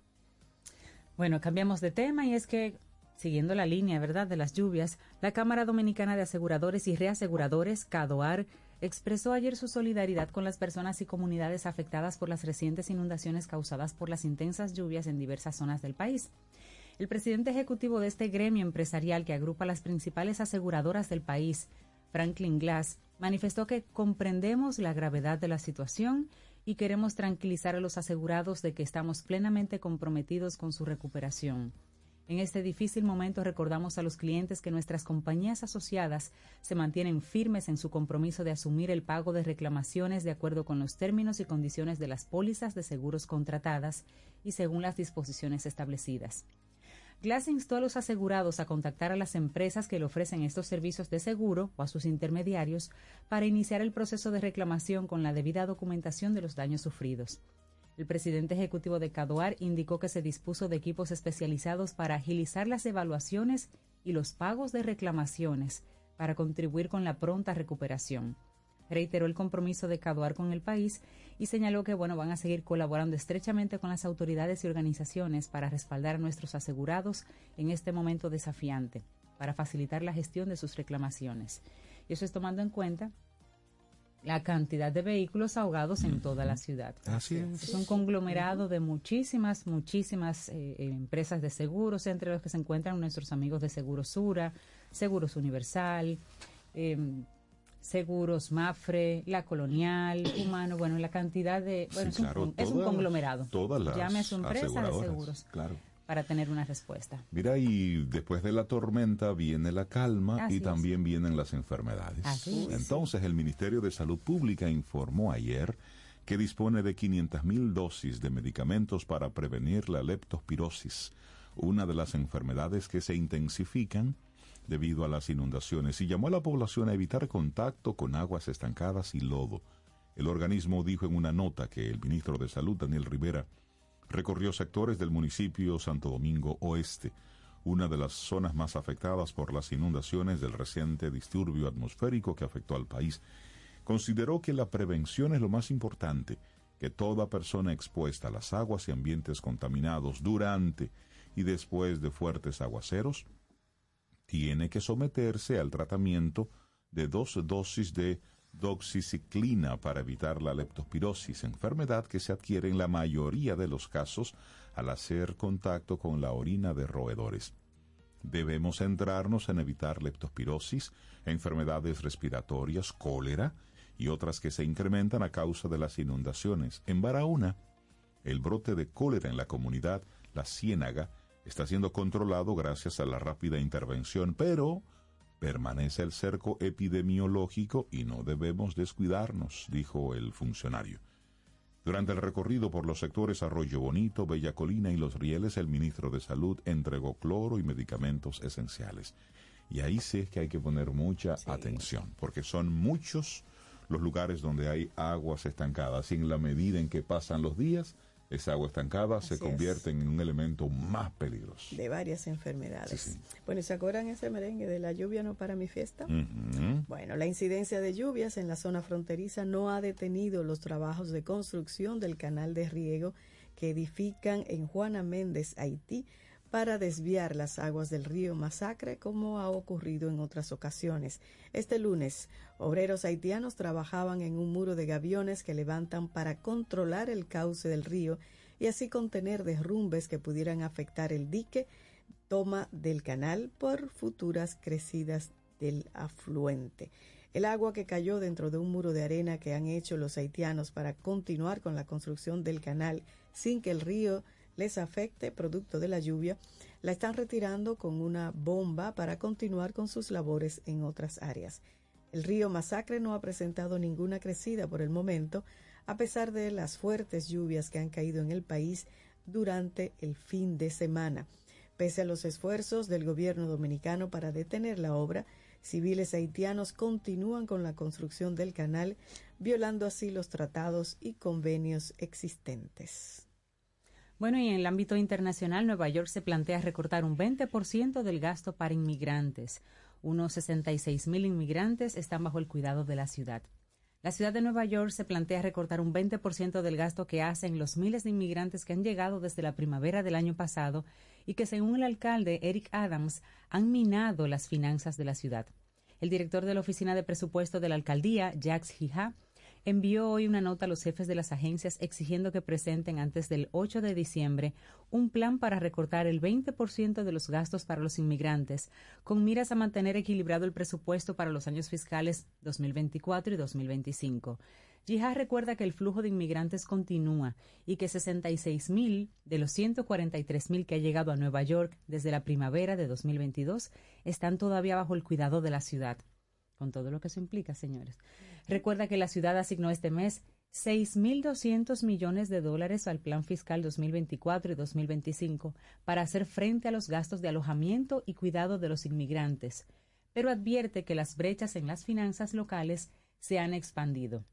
Bueno, cambiamos de tema y es que, siguiendo la línea, ¿verdad?, de las lluvias, la Cámara Dominicana de Aseguradores y Reaseguradores, CADOAR, expresó ayer su solidaridad con las personas y comunidades afectadas por las recientes inundaciones causadas por las intensas lluvias en diversas zonas del país. El presidente ejecutivo de este gremio empresarial que agrupa las principales aseguradoras del país, Franklin Glass, manifestó que comprendemos la gravedad de la situación y queremos tranquilizar a los asegurados de que estamos plenamente comprometidos con su recuperación. En este difícil momento recordamos a los clientes que nuestras compañías asociadas se mantienen firmes en su compromiso de asumir el pago de reclamaciones de acuerdo con los términos y condiciones de las pólizas de seguros contratadas y según las disposiciones establecidas. Glass instó a los asegurados a contactar a las empresas que le ofrecen estos servicios de seguro o a sus intermediarios para iniciar el proceso de reclamación con la debida documentación de los daños sufridos. El presidente ejecutivo de Cadoar indicó que se dispuso de equipos especializados para agilizar las evaluaciones y los pagos de reclamaciones para contribuir con la pronta recuperación. Reiteró el compromiso de Cadoar con el país y señaló que bueno, van a seguir colaborando estrechamente con las autoridades y organizaciones para respaldar a nuestros asegurados en este momento desafiante, para facilitar la gestión de sus reclamaciones. Y eso es tomando en cuenta la cantidad de vehículos ahogados en toda la ciudad. Así es. Es un conglomerado de muchísimas, muchísimas eh, eh, empresas de seguros, entre los que se encuentran nuestros amigos de Seguros Sura, Seguros Universal, eh, Seguros Mafre, La Colonial, Humano, bueno, la cantidad de... Bueno, Sí, es, claro, un, es un conglomerado. todas las empresa de seguros Claro. Para tener una respuesta. Mira, y después de la tormenta viene la calma Así y es. también vienen las enfermedades. Así es. Entonces, el Ministerio de Salud Pública informó ayer que dispone de 500.000 dosis de medicamentos para prevenir la leptospirosis, una de las enfermedades que se intensifican debido a las inundaciones, y llamó a la población a evitar contacto con aguas estancadas y lodo. El organismo dijo en una nota que el ministro de Salud, Daniel Rivera, recorrió sectores del municipio Santo Domingo Oeste, una de las zonas más afectadas por las inundaciones del reciente disturbio atmosférico que afectó al país. consideró que la prevención es lo más importante, que toda persona expuesta a las aguas y ambientes contaminados durante y después de fuertes aguaceros tiene que someterse al tratamiento de dos dosis de doxiciclina para evitar la leptospirosis, enfermedad que se adquiere en la mayoría de los casos al hacer contacto con la orina de roedores. Debemos centrarnos en evitar leptospirosis, enfermedades respiratorias, cólera y otras que se incrementan a causa de las inundaciones. En Barahona, el brote de cólera en la comunidad La Ciénaga está siendo controlado gracias a la rápida intervención, pero permanece el cerco epidemiológico y no debemos descuidarnos, dijo el funcionario. Durante el recorrido por los sectores Arroyo Bonito, Bella Colina y Los Rieles, el ministro de Salud entregó cloro y medicamentos esenciales. Y ahí sí es que hay que poner mucha atención, porque son muchos los lugares donde hay aguas estancadas y en la medida en que pasan los días, esa agua estancada se convierte en un elemento más peligroso. De varias enfermedades. Bueno, ¿se acuerdan ese merengue de la lluvia no para mi fiesta? Bueno, la incidencia de lluvias en la zona fronteriza no ha detenido los trabajos de construcción del canal de riego que edifican en Juana Méndez, Haití, para desviar las aguas del río Masacre, como ha ocurrido en otras ocasiones. Este lunes, obreros haitianos trabajaban en un muro de gaviones que levantan para controlar el cauce del río y así contener derrumbes que pudieran afectar el dique toma del canal por futuras crecidas del afluente. El agua que cayó dentro de un muro de arena que han hecho los haitianos para continuar con la construcción del canal sin que el río les afecte producto de la lluvia, la están retirando con una bomba para continuar con sus labores en otras áreas. El río Masacre no ha presentado ninguna crecida por el momento, a pesar de las fuertes lluvias que han caído en el país durante el fin de semana. Pese a los esfuerzos del gobierno dominicano para detener la obra, civiles haitianos continúan con la construcción del canal, violando así los tratados y convenios existentes. Bueno, y en el ámbito internacional, Nueva York se plantea recortar un 20% del gasto para inmigrantes. Unos 66 mil inmigrantes están bajo el cuidado de la ciudad. La ciudad de Nueva York se plantea recortar un 20% del gasto que hacen los miles de inmigrantes que han llegado desde la primavera del año pasado y que, según el alcalde Eric Adams, han minado las finanzas de la ciudad. El director de la Oficina de Presupuesto de la Alcaldía, Jacques Hija, envió hoy una nota a los jefes de las agencias exigiendo que presenten antes del 8 de diciembre un plan para recortar el 20% de los gastos para los inmigrantes, con miras a mantener equilibrado el presupuesto para los años fiscales 2024 y 2025. Yihad recuerda que el flujo de inmigrantes continúa y que 66.000 de los 143.000 que ha llegado a Nueva York desde la primavera de 2022 están todavía bajo el cuidado de la ciudad con todo lo que eso implica, señores. Recuerda que la ciudad asignó este mes 6.200 millones de dólares al Plan Fiscal 2024 y 2025 para hacer frente a los gastos de alojamiento y cuidado de los inmigrantes, pero advierte que las brechas en las finanzas locales se han expandido.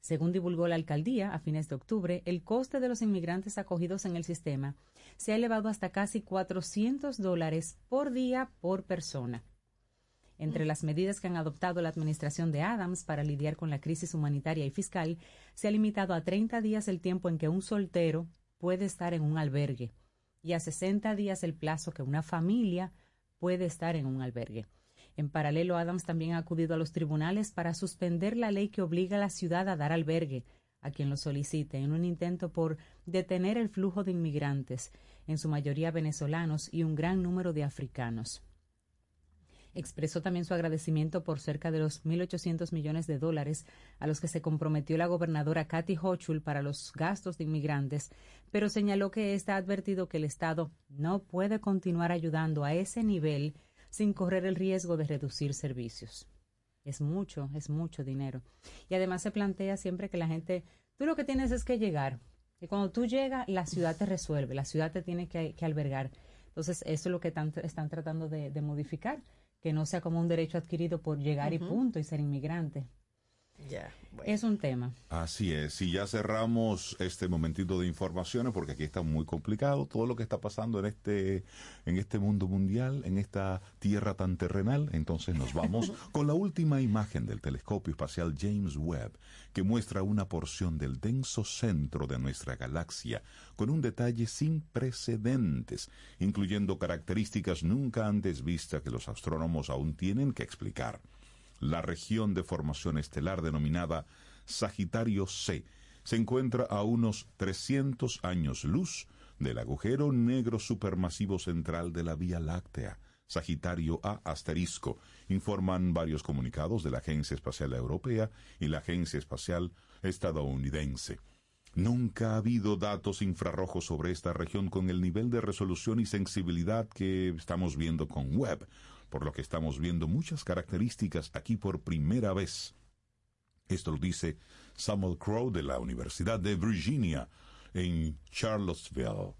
Según divulgó la alcaldía a fines de octubre, el coste de los inmigrantes acogidos en el sistema se ha elevado hasta casi 400 dólares por día por persona. Entre las medidas que han adoptado la administración de Adams para lidiar con la crisis humanitaria y fiscal, se ha limitado a 30 días el tiempo en que un soltero puede estar en un albergue y a 60 días el plazo que una familia puede estar en un albergue. En paralelo, Adams también ha acudido a los tribunales para suspender la ley que obliga a la ciudad a dar albergue a quien lo solicite en un intento por detener el flujo de inmigrantes, en su mayoría venezolanos y un gran número de africanos. Expresó también su agradecimiento por cerca de los 1.800 millones de dólares a los que se comprometió la gobernadora Kathy Hochul para los gastos de inmigrantes, pero señaló que está advertido que el Estado no puede continuar ayudando a ese nivel sin correr el riesgo de reducir servicios. Es mucho, es mucho dinero. Y además se plantea siempre que la gente, tú lo que tienes es que llegar. Y cuando tú llegas, la ciudad te resuelve, la ciudad te tiene que, albergar. Entonces, eso es lo que están tratando de modificar que no sea como un derecho adquirido por llegar y punto y ser inmigrante. Ya. Es un tema. Así es, y ya cerramos este momentito de informaciones porque aquí está muy complicado todo lo que está pasando en este en este mundo mundial, en esta tierra tan terrenal, entonces nos vamos con la última imagen del telescopio espacial James Webb que muestra una porción del denso centro de nuestra galaxia con un detalle sin precedentes, incluyendo características nunca antes vistas que los astrónomos aún tienen que explicar la región de formación estelar denominada Sagitario C se encuentra a unos 300 años luz del agujero negro supermasivo central de la Vía Láctea, Sagitario A asterisco, informan varios comunicados de la Agencia Espacial Europea y la Agencia Espacial Estadounidense. Nunca ha habido datos infrarrojos sobre esta región con el nivel de resolución y sensibilidad que estamos viendo con Webb, por lo que estamos viendo muchas características aquí por primera vez. Esto lo dice Samuel Crow de la Universidad de Virginia en Charlottesville.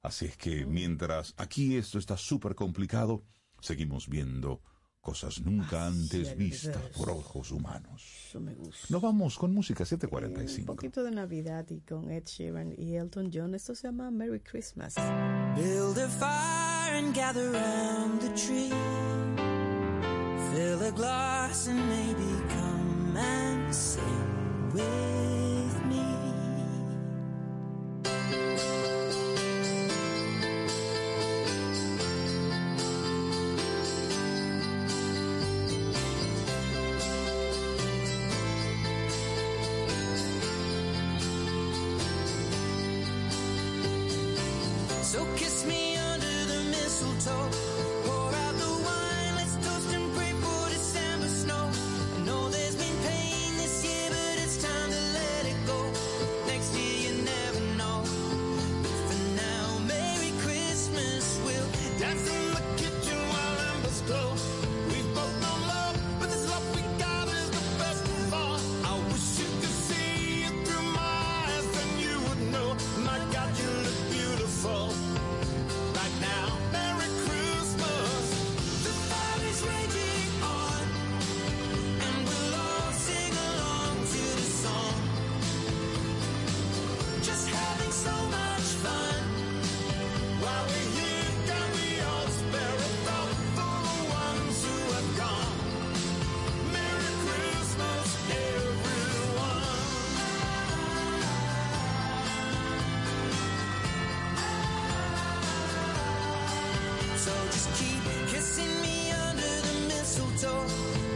Así es que mientras aquí esto está súper complicado, seguimos viendo cosas nunca antes vistas por ojos humanos. Eso me gusta. Nos vamos con música Un 745. poquito de Navidad y con Ed Sheeran y Elton John. Esto se llama Merry Christmas. Build a fire and gather round the tree. Fill a glass and maybe come and sing with So just keep kissing me under the mistletoe.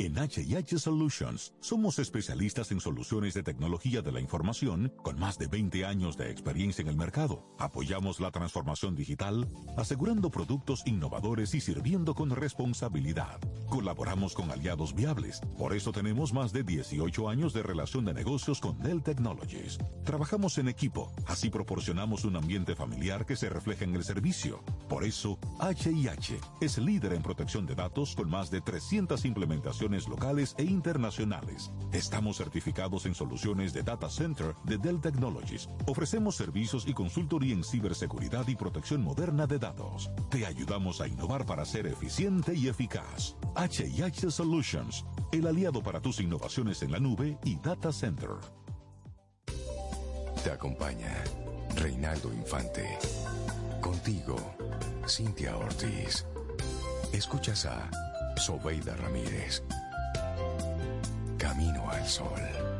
En HH Solutions somos especialistas en soluciones de tecnología de la información con más de 20 años de experiencia en el mercado. Apoyamos la transformación digital, asegurando productos innovadores y sirviendo con responsabilidad. Colaboramos con aliados viables, por eso tenemos más de 18 años de relación de negocios con Dell Technologies. Trabajamos en equipo, así proporcionamos un ambiente familiar que se refleja en el servicio. Por eso, HIH es líder en protección de datos con más de 300 implementaciones locales e internacionales. Estamos certificados en soluciones de Data Center de Dell Technologies. Ofrecemos servicios y consultoría en ciberseguridad y protección moderna de datos. Te ayudamos a innovar para ser eficiente y eficaz. HIH Solutions, el aliado para tus innovaciones en la nube y Data Center. Te acompaña Reinaldo Infante. Contigo, Cintia Ortiz. Escuchas a Sobeida Ramírez. Camino al Sol.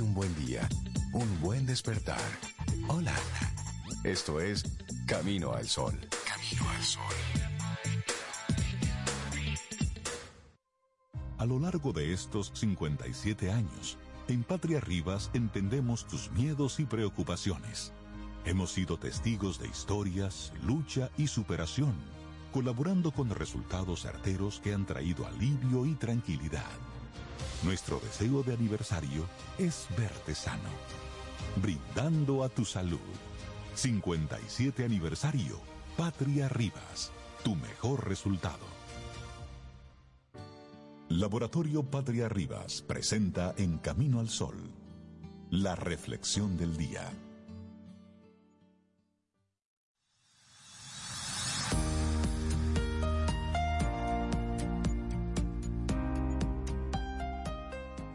Un buen día, un buen despertar. Hola. Esto es Camino al Sol. Camino al Sol. A lo largo de estos 57 años, en Patria Rivas entendemos tus miedos y preocupaciones. Hemos sido testigos de historias, lucha y superación, colaborando con resultados certeros que han traído alivio y tranquilidad. Nuestro deseo de aniversario es verte sano, brindando a tu salud. 57 aniversario, Patria Rivas, tu mejor resultado. Laboratorio Patria Rivas presenta En Camino al Sol, la reflexión del día.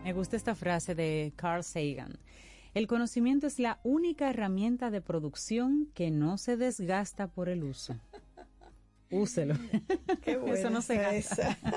Me gusta esta frase de Carl Sagan. El conocimiento es la única herramienta de producción que no se desgasta por el uso. Úselo. Qué buena Eso no se gasta.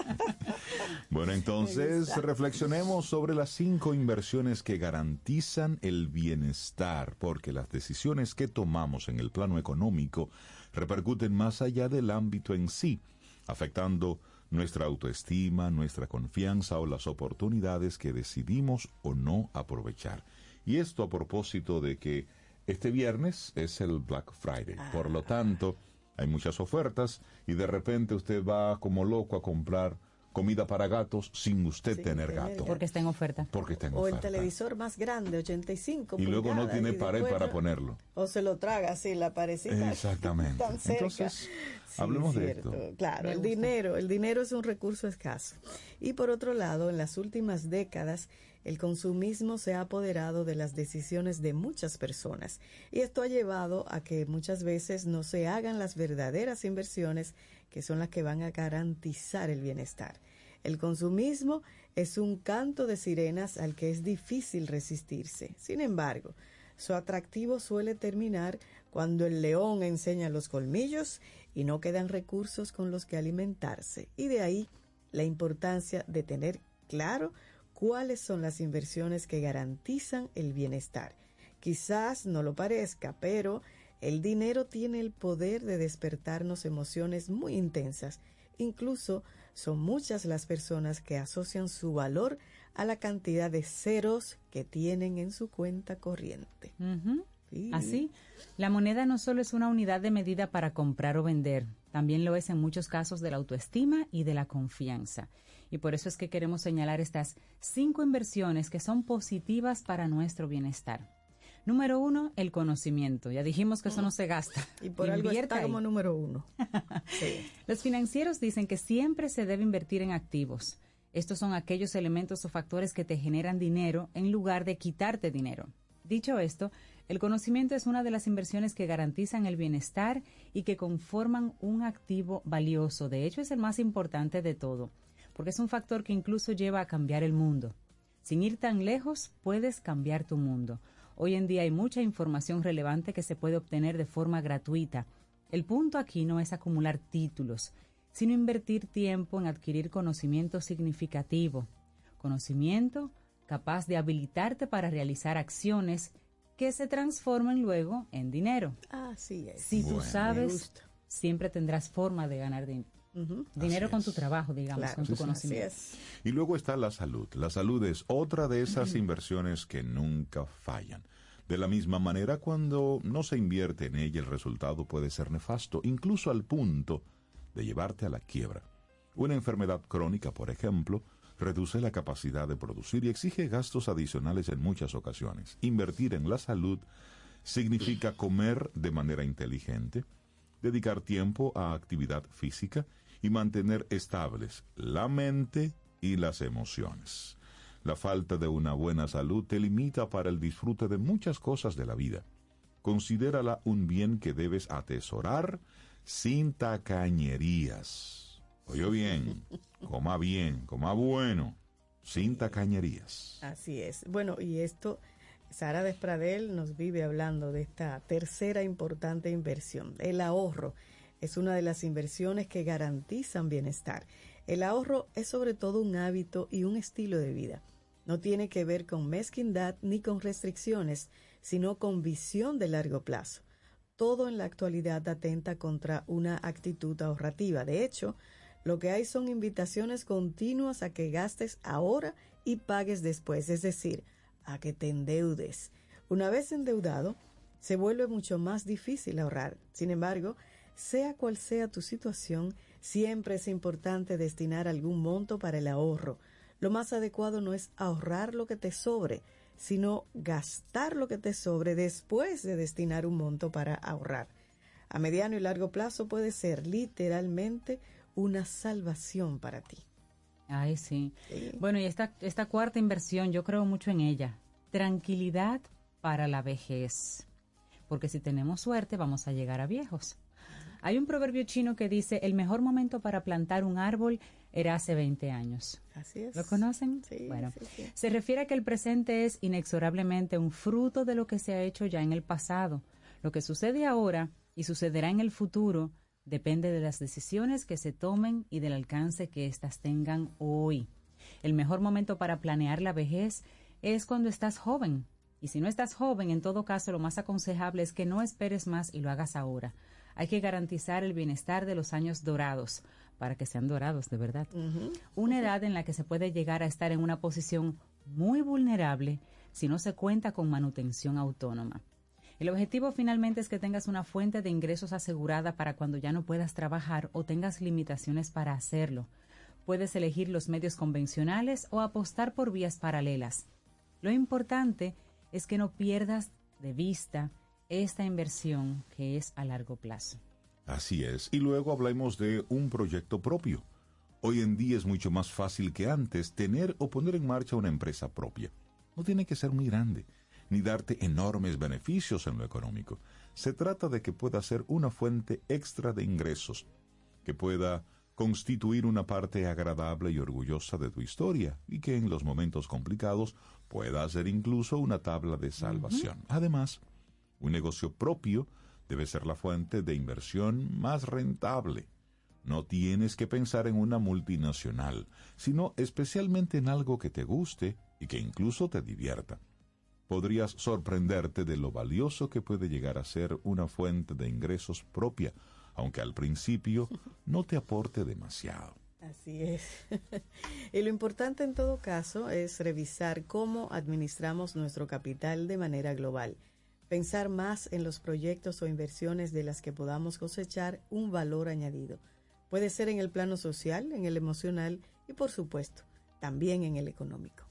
Bueno, entonces reflexionemos sobre las cinco inversiones que garantizan el bienestar, porque las decisiones que tomamos en el plano económico repercuten más allá del ámbito en sí, afectando nuestra autoestima, nuestra confianza o las oportunidades que decidimos o no aprovechar. Y esto a propósito de que este viernes es el Black Friday. Por lo tanto, hay muchas ofertas y de repente usted va como loco a comprar comida para gatos sin usted Sin tener gato. Porque está en oferta. Porque está en O el televisor más grande, 85 Y luego no tiene pared después para ponerlo. O se lo traga así, la parecita. Exactamente. Tan cerca. Entonces, Sí, hablemos de esto. Claro, Me el gusta. dinero, el dinero es un recurso escaso. Y por otro lado, en las últimas décadas, el consumismo se ha apoderado de las decisiones de muchas personas. Y esto ha llevado a que muchas veces no se hagan las verdaderas inversiones que son las que van a garantizar el bienestar. El consumismo es un canto de sirenas al que es difícil resistirse. Sin embargo, su atractivo suele terminar cuando el león enseña los colmillos y no quedan recursos con los que alimentarse. Y de ahí la importancia de tener claro cuáles son las inversiones que garantizan el bienestar. Quizás no lo parezca, pero el dinero tiene el poder de despertarnos emociones muy intensas. Incluso son muchas las personas que asocian su valor a la cantidad de ceros que tienen en su cuenta corriente. Sí. Así, la moneda no solo es una unidad de medida para comprar o vender, también lo es en muchos casos de la autoestima y de la confianza. Y por eso es que queremos señalar estas cinco inversiones que son positivas para nuestro bienestar. Número uno, el conocimiento. Ya dijimos que eso no se gasta. Y por algo Invierta está ahí. como número uno. Sí. Los financieros dicen que siempre se debe invertir en activos. Estos son aquellos elementos o factores que te generan dinero en lugar de quitarte dinero. Dicho esto, El conocimiento es una de las inversiones que garantizan el bienestar y que conforman un activo valioso. De hecho, es el más importante de todo, porque es un factor que incluso lleva a cambiar el mundo. Sin ir tan lejos, puedes cambiar tu mundo. Hoy en día hay mucha información relevante que se puede obtener de forma gratuita. El punto aquí no es acumular títulos, sino invertir tiempo en adquirir conocimiento significativo. Conocimiento capaz de habilitarte para realizar acciones que se transforman luego en dinero. Así es. Si tú Bueno, sabes, siempre tendrás forma de ganar din- dinero Así con es. tu trabajo, digamos, Claro, con tu sí, sí. conocimiento. Y luego está la salud. La salud es otra de esas inversiones que nunca fallan. De la misma manera, cuando no se invierte en ella, el resultado puede ser nefasto, incluso al punto de llevarte a la quiebra. Una enfermedad crónica, por ejemplo, reduce la capacidad de producir y exige gastos adicionales en muchas ocasiones. Invertir en la salud significa comer de manera inteligente, dedicar tiempo a actividad física y mantener estables la mente y las emociones. La falta de una buena salud te limita para el disfrute de muchas cosas de la vida. Considérala un bien que debes atesorar sin tacañerías. Oye bien, coma bien, coma bueno, sin tacañerías. Así es. Bueno, y esto, Sara Despradel nos vive hablando de esta tercera importante inversión, el ahorro. Es una de las inversiones que garantizan bienestar. El ahorro es sobre todo un hábito y un estilo de vida. No tiene que ver con mezquindad ni con restricciones, sino con visión de largo plazo. Todo en la actualidad atenta contra una actitud ahorrativa. De hecho, lo que hay son invitaciones continuas a que gastes ahora y pagues después, es decir, a que te endeudes. Una vez endeudado, se vuelve mucho más difícil ahorrar. Sin embargo, sea cual sea tu situación, siempre es importante destinar algún monto para el ahorro. Lo más adecuado no es ahorrar lo que te sobre, sino gastar lo que te sobre después de destinar un monto para ahorrar. A mediano y largo plazo puede ser literalmente una salvación para ti. Ay, sí. Bueno, y esta, esta cuarta inversión, yo creo mucho en ella. Tranquilidad para la vejez. Porque si tenemos suerte, vamos a llegar a viejos. Hay un proverbio chino que dice, el mejor momento para plantar un árbol era hace 20 años. Así es. ¿Lo conocen? Sí, bueno, sí, sí. se refiere a que el presente es inexorablemente un fruto de lo que se ha hecho ya en el pasado. Lo que sucede ahora y sucederá en el futuro depende de las decisiones que se tomen y del alcance que éstas tengan hoy. El mejor momento para planear la vejez es cuando estás joven. Y si no estás joven, en todo caso, lo más aconsejable es que no esperes más y lo hagas ahora. Hay que garantizar el bienestar de los años dorados, para que sean dorados de verdad. Una edad en la que se puede llegar a estar en una posición muy vulnerable si no se cuenta con manutención autónoma. El objetivo finalmente es que tengas una fuente de ingresos asegurada para cuando ya no puedas trabajar o tengas limitaciones para hacerlo. Puedes elegir los medios convencionales o apostar por vías paralelas. Lo importante es que no pierdas de vista esta inversión que es a largo plazo. Así es. Y luego hablemos de un proyecto propio. Hoy en día es mucho más fácil que antes tener o poner en marcha una empresa propia. No tiene que ser muy grande, ni darte enormes beneficios en lo económico. Se trata de que pueda ser una fuente extra de ingresos, que pueda constituir una parte agradable y orgullosa de tu historia y que en los momentos complicados pueda ser incluso una tabla de salvación. Además, un negocio propio debe ser la fuente de inversión más rentable. No tienes que pensar en una multinacional, sino especialmente en algo que te guste y que incluso te divierta. Podrías sorprenderte de lo valioso que puede llegar a ser una fuente de ingresos propia, aunque al principio no te aporte demasiado. Así es. y lo importante en todo caso es revisar cómo administramos nuestro capital de manera global. Pensar más en los proyectos o inversiones de las que podamos cosechar un valor añadido. Puede ser en el plano social, en el emocional y por supuesto también en el económico.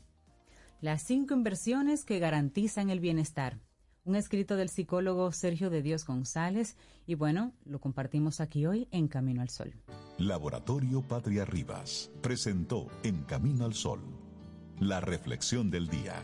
Las cinco inversiones que garantizan el bienestar. Un escrito del psicólogo Sergio de Dios González y bueno, lo compartimos aquí hoy en Camino al Sol. Laboratorio Patria Rivas presentó En Camino al Sol, la reflexión del día.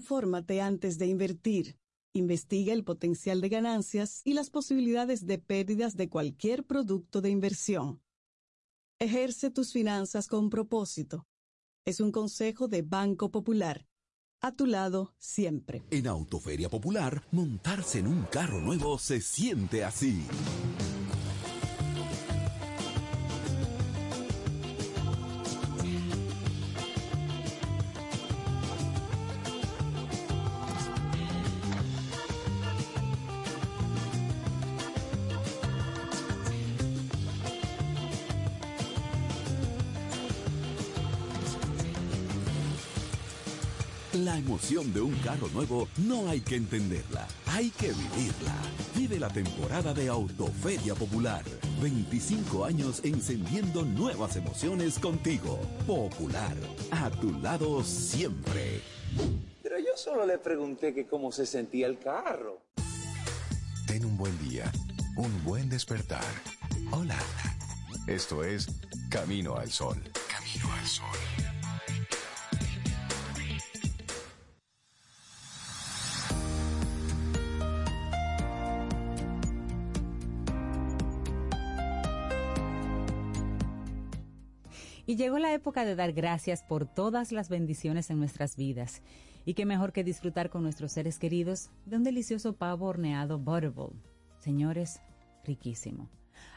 Infórmate antes de invertir. Investiga el potencial de ganancias y las posibilidades de pérdidas de cualquier producto de inversión. Ejerce tus finanzas con propósito. Es un consejo de Banco Popular. A tu lado siempre. En Autoferia Popular, montarse en un carro nuevo se siente así. Emoción de un carro nuevo no hay que entenderla, hay que vivirla. Vive la temporada de Autoferia Popular. 25 años encendiendo nuevas emociones contigo. Popular, a tu lado siempre. Pero yo solo le pregunté que cómo se sentía el carro. Ten un buen día, un buen despertar. Hola. Esto es Camino al Sol. Camino al Sol. Y llegó la época de dar gracias por todas las bendiciones en nuestras vidas. Y qué mejor que disfrutar con nuestros seres queridos de un delicioso pavo horneado Butterball. Señores, riquísimo.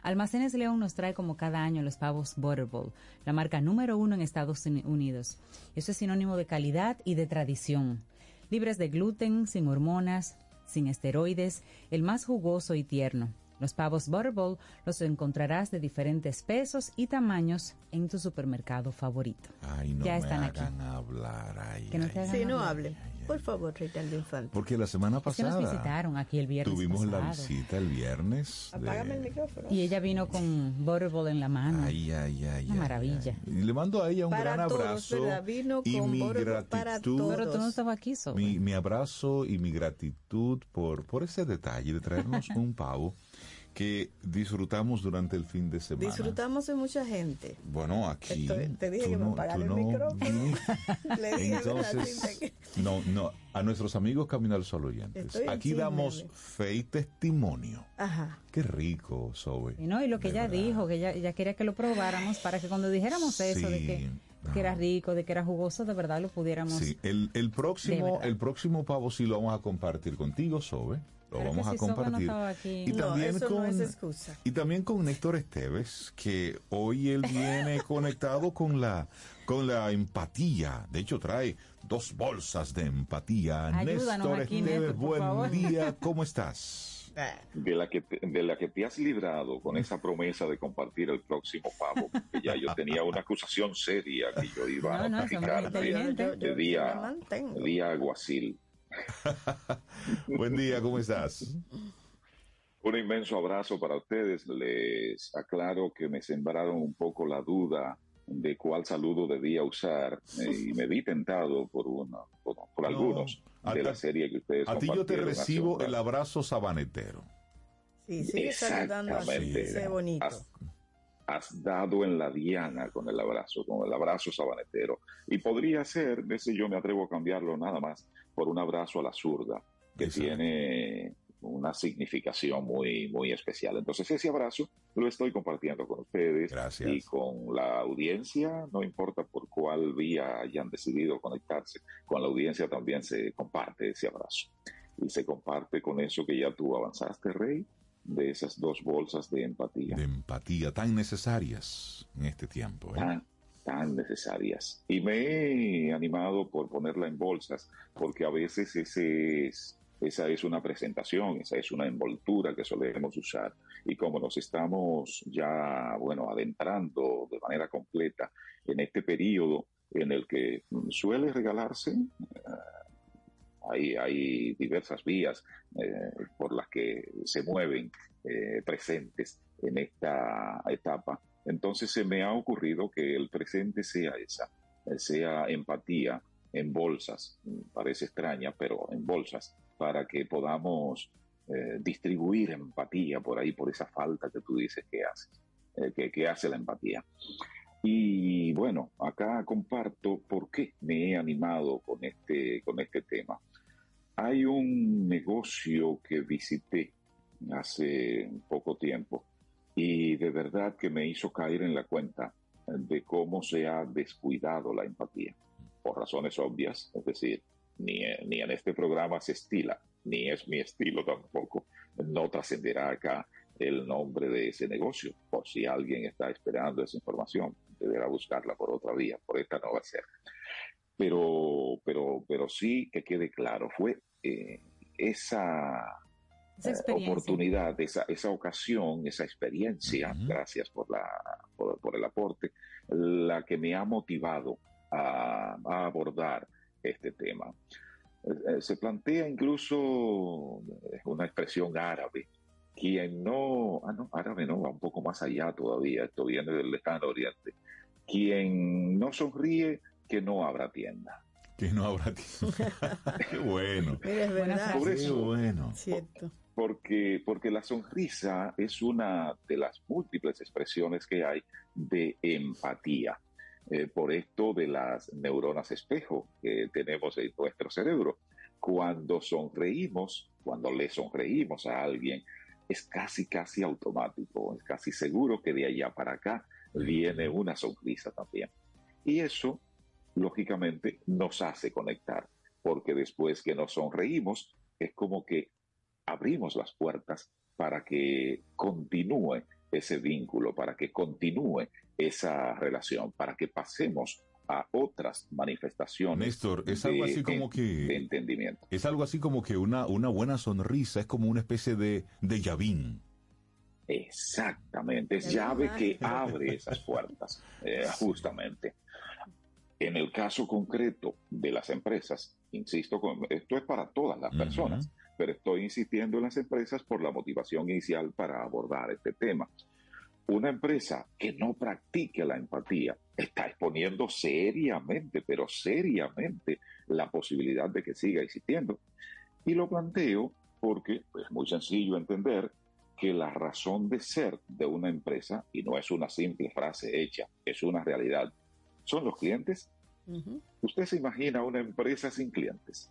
Almacenes León nos trae como cada año los pavos Butterball, la marca número uno en Estados Unidos. Eso es sinónimo de calidad y de tradición. Libres de gluten, sin hormonas, sin esteroides, el más jugoso y tierno. Los pavos Butterball los encontrarás de diferentes pesos y tamaños en tu supermercado favorito. Ay, no ya me están hagan aquí. hablar. Ay, Que no ay, te hagan Sí, no hablar. hable. Por favor, Reinaldo Infante. Porque la semana Es que nos pasada visitaron aquí el viernes tuvimos la pasado. visita el viernes. de- Apágame el micrófono. Y ella vino con Butterball en la mano. Ay, ay, ay. Una ay, maravilla. ay. Y le mando a ella un Para gran todos, abrazo. ¿verdad? Vino y con mi Butterball para gratitud. todos. Pero tú no estabas aquí, Zoe. Mi, mi abrazo y mi gratitud por, por ese detalle de traernos un pavo que disfrutamos durante el fin de semana. Disfrutamos de mucha gente. Bueno, aquí. Estoy- te dije que me no- apagara tú el no micrófono. Le dije, ¿verdad, Entonces, que- no, no, a nuestros amigos Camino al Sol oyentes. Estoy Aquí damos fe y testimonio. Ajá. Qué rico, Zoe. Y no, y lo que ella verdad. dijo, que ella, ella quería que lo probáramos para que cuando dijéramos eso de que, que era rico, de que era jugoso, de verdad lo pudiéramos. Sí, el, el próximo, el próximo pavo sí lo vamos a compartir contigo, Sobe. Lo Pero vamos a si no compartir. aquí. y No, también eso con no es excusa. y también con Néctor Esteves, que hoy él viene conectado con la con la empatía. De hecho trae dos bolsas de empatía. Ayúdanos Néstor aquí, Esteves, Néstor, buen favor. día, ¿cómo estás? de la que te, de la que te has librado con esa promesa de compartir el próximo pavo, que ya yo tenía una acusación seria que yo iba No, no, a practicar de, día, día aguacil. Buen día, ¿cómo estás? Un inmenso abrazo para ustedes. Les aclaro que me sembraron un poco la duda de cuál saludo debía usar eh, y me vi tentado por uno, por, por No, algunos de la serie que ustedes A ti yo te recibo el rato. abrazo sabanetero. Sí, sigue saludando así. Bonito. Has, has dado en la diana con el abrazo, con el abrazo sabanetero. Y podría ser, ese yo me atrevo a cambiarlo nada más, por un abrazo a la zurda, que Exacto. tiene una significación muy, muy especial. Entonces ese abrazo lo estoy compartiendo con ustedes Gracias. y con la audiencia, no importa por cuál vía hayan decidido conectarse, con la audiencia también se comparte ese abrazo. Y se comparte con eso que ya tú avanzaste, Rey, de esas dos bolsas de empatía. De empatía tan necesarias en este tiempo. ¿eh? tan, tan necesarias. Y me he animado por ponerla en bolsas, porque a veces ese es, esa es una presentación, esa es una envoltura que solemos usar. Y como nos estamos ya, bueno, adentrando de manera completa en este periodo en el que suele regalarse eh, hay, hay diversas vías eh, por las que se mueven eh, presentes en esta etapa. Entonces se me ha ocurrido que el presente sea esa, eh, sea empatía en bolsas, parece extraña, pero en bolsas, para que podamos eh, distribuir empatía por ahí, por esa falta que tú dices que haces, eh, que, que hace la empatía. Y bueno, acá comparto por qué me he animado con este, con este tema. Hay un negocio que visité hace poco tiempo y de verdad que me hizo caer en la cuenta de cómo se ha descuidado la empatía, por razones obvias, es decir, ni, ni en este programa se estila, ni es mi estilo tampoco, no trascenderá acá el nombre de ese negocio, por si alguien está esperando esa información, deberá buscarla por otra vía, por esta no va a ser. Pero, pero, pero sí que quede claro, fue eh, esa, Esa eh, oportunidad, esa, esa ocasión, esa experiencia, gracias por, la, por, por el aporte, la que me ha motivado a, a abordar este tema. Eh, eh, se plantea incluso eh, una expresión árabe, quien no, ah no, árabe no, va un poco más allá todavía, esto viene del lejano oriente, quien no sonríe, que no habrá tienda. Que no habrá tienda. Qué bueno. Mira, es verdad. Por Qué eso, bueno. Cierto. porque, porque la sonrisa es una de las múltiples expresiones que hay de empatía. Eh, por esto de las neuronas espejo que tenemos en nuestro cerebro. Cuando sonreímos, cuando le sonreímos a alguien, es casi, casi automático, es casi seguro que de allá para acá viene una sonrisa también. Y eso, lógicamente, nos hace conectar, porque después que nos sonreímos, es como que abrimos las puertas para que continúe ese vínculo, para que continúe esa relación, para que pasemos a otras manifestaciones Néstor, es algo de- así como de que entendimiento. es algo así como que una, una buena sonrisa es como una especie de, de llavín. Exactamente, es llave que abre esas puertas, eh, justamente. En el caso concreto de las empresas, insisto, con- esto es para todas las personas, pero estoy insistiendo en las empresas por la motivación inicial para abordar este tema. Una empresa que no practique la empatía está exponiendo seriamente, pero seriamente, la posibilidad de que siga existiendo. Y lo planteo porque es muy sencillo entender que la razón de ser de una empresa, y no es una simple frase hecha, es una realidad, son los clientes. ¿Usted se imagina una empresa sin clientes?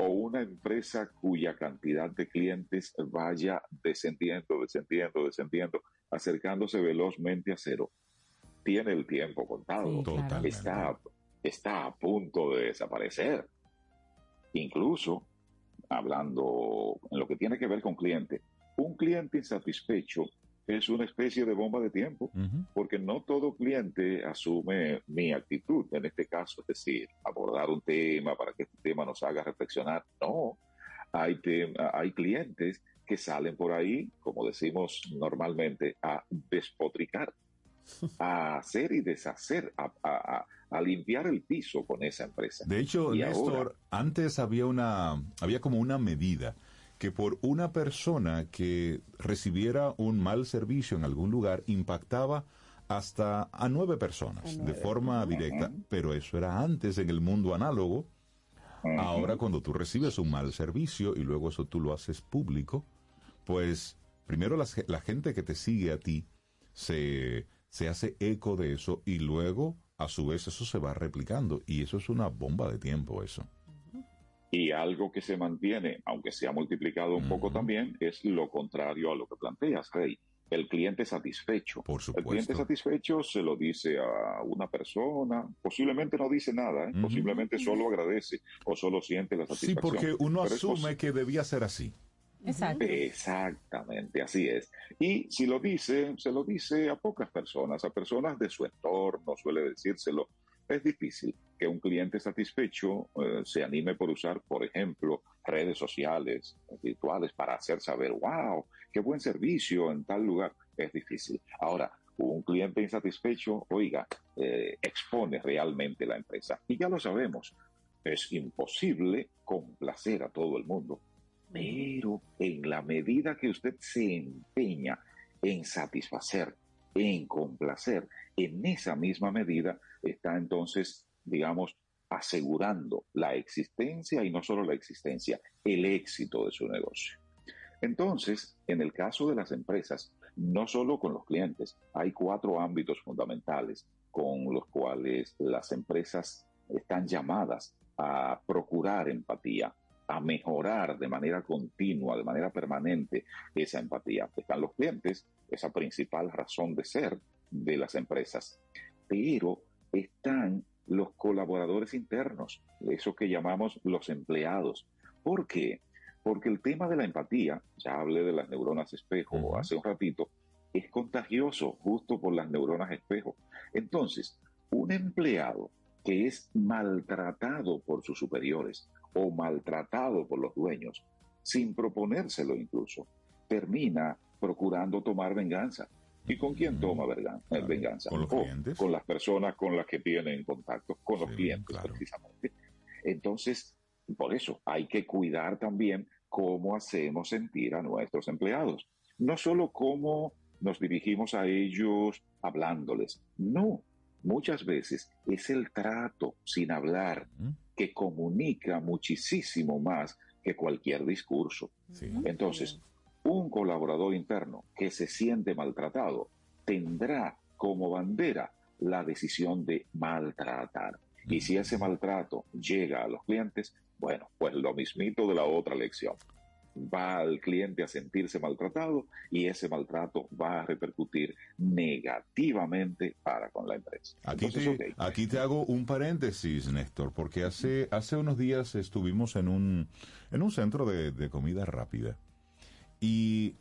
O una empresa cuya cantidad de clientes vaya descendiendo, descendiendo, descendiendo, acercándose velozmente a cero. Tiene el tiempo contado. Sí, claro. Totalmente. Está, está a punto de desaparecer. Incluso, hablando en lo que tiene que ver con cliente, un cliente insatisfecho es una especie de bomba de tiempo porque no todo cliente asume mi actitud, en este caso, es decir, abordar un tema para que este tema nos haga reflexionar. No, hay, hay clientes que salen por ahí, como decimos normalmente, a despotricar, a hacer y deshacer, a, a- a- a limpiar el piso con esa empresa. De hecho, Y Néstor, ahora- antes había una, había como una medida que por una persona que recibiera un mal servicio en algún lugar impactaba hasta a nueve personas A de forma directa, pero eso era antes en el mundo análogo. Ahora cuando tú recibes un mal servicio y luego eso tú lo haces público, pues primero ge- la, gente que te sigue a ti se, se hace eco de eso y luego a su vez eso se va replicando y eso es una bomba de tiempo eso. Y algo que se mantiene, aunque se ha multiplicado un poco también, es lo contrario a lo que planteas, Rey. El cliente satisfecho. Por El cliente supuesto. satisfecho se lo dice a una persona, posiblemente no dice nada, ¿eh? Ujú. posiblemente solo agradece o solo siente la Sí, satisfacción. porque uno Pero asume que debía ser así. Exacto. Exactamente, así es. Y si lo dice, se lo dice a pocas personas, a personas de su entorno, suele decírselo. Es difícil que un cliente satisfecho eh, se anime por usar, por ejemplo, redes sociales, virtuales, para hacer saber, wow, qué buen servicio en tal lugar. Es difícil. Ahora, un cliente insatisfecho, oiga, eh, expone realmente la empresa. Y ya lo sabemos. es imposible complacer a todo el mundo, pero en la medida que usted se empeña en satisfacer, en complacer, en esa misma medida está entonces, digamos, asegurando la existencia y no solo la existencia, el éxito de su negocio. Entonces, en el caso de las empresas, no solo con los clientes, hay cuatro ámbitos fundamentales con los cuales las empresas están llamadas a procurar empatía, a mejorar de manera continua, de manera permanente esa empatía. Están los clientes, esa principal razón de ser de las empresas, pero están los colaboradores internos, eso que llamamos los empleados. ¿Por qué? Porque el tema de la empatía, ya hablé de las neuronas espejo hace un ratito, es contagioso justo por las neuronas espejo. Entonces, un empleado que es maltratado por sus superiores o maltratado por los dueños, sin proponérselo incluso, termina procurando tomar venganza. ¿Y con quién toma vergan- eh, venganza? ¿Con los O clientes? con las personas con las que tienen contacto, con los clientes precisamente. Entonces, por eso hay que cuidar también cómo hacemos sentir a nuestros empleados. No solo cómo nos dirigimos a ellos hablándoles, no. Muchas veces es el trato sin hablar que comunica muchísimo más que cualquier discurso. Entonces, un colaborador interno que se siente maltratado tendrá como bandera la decisión de maltratar. Y si ese maltrato llega a los clientes, bueno, pues lo mismito de la otra lección. Va al cliente a sentirse maltratado y ese maltrato va a repercutir negativamente para con la empresa. Aquí Entonces, te, ok, aquí te hago un paréntesis, Néstor, porque hace, hace unos días estuvimos en un, en un centro de, de comida rápida y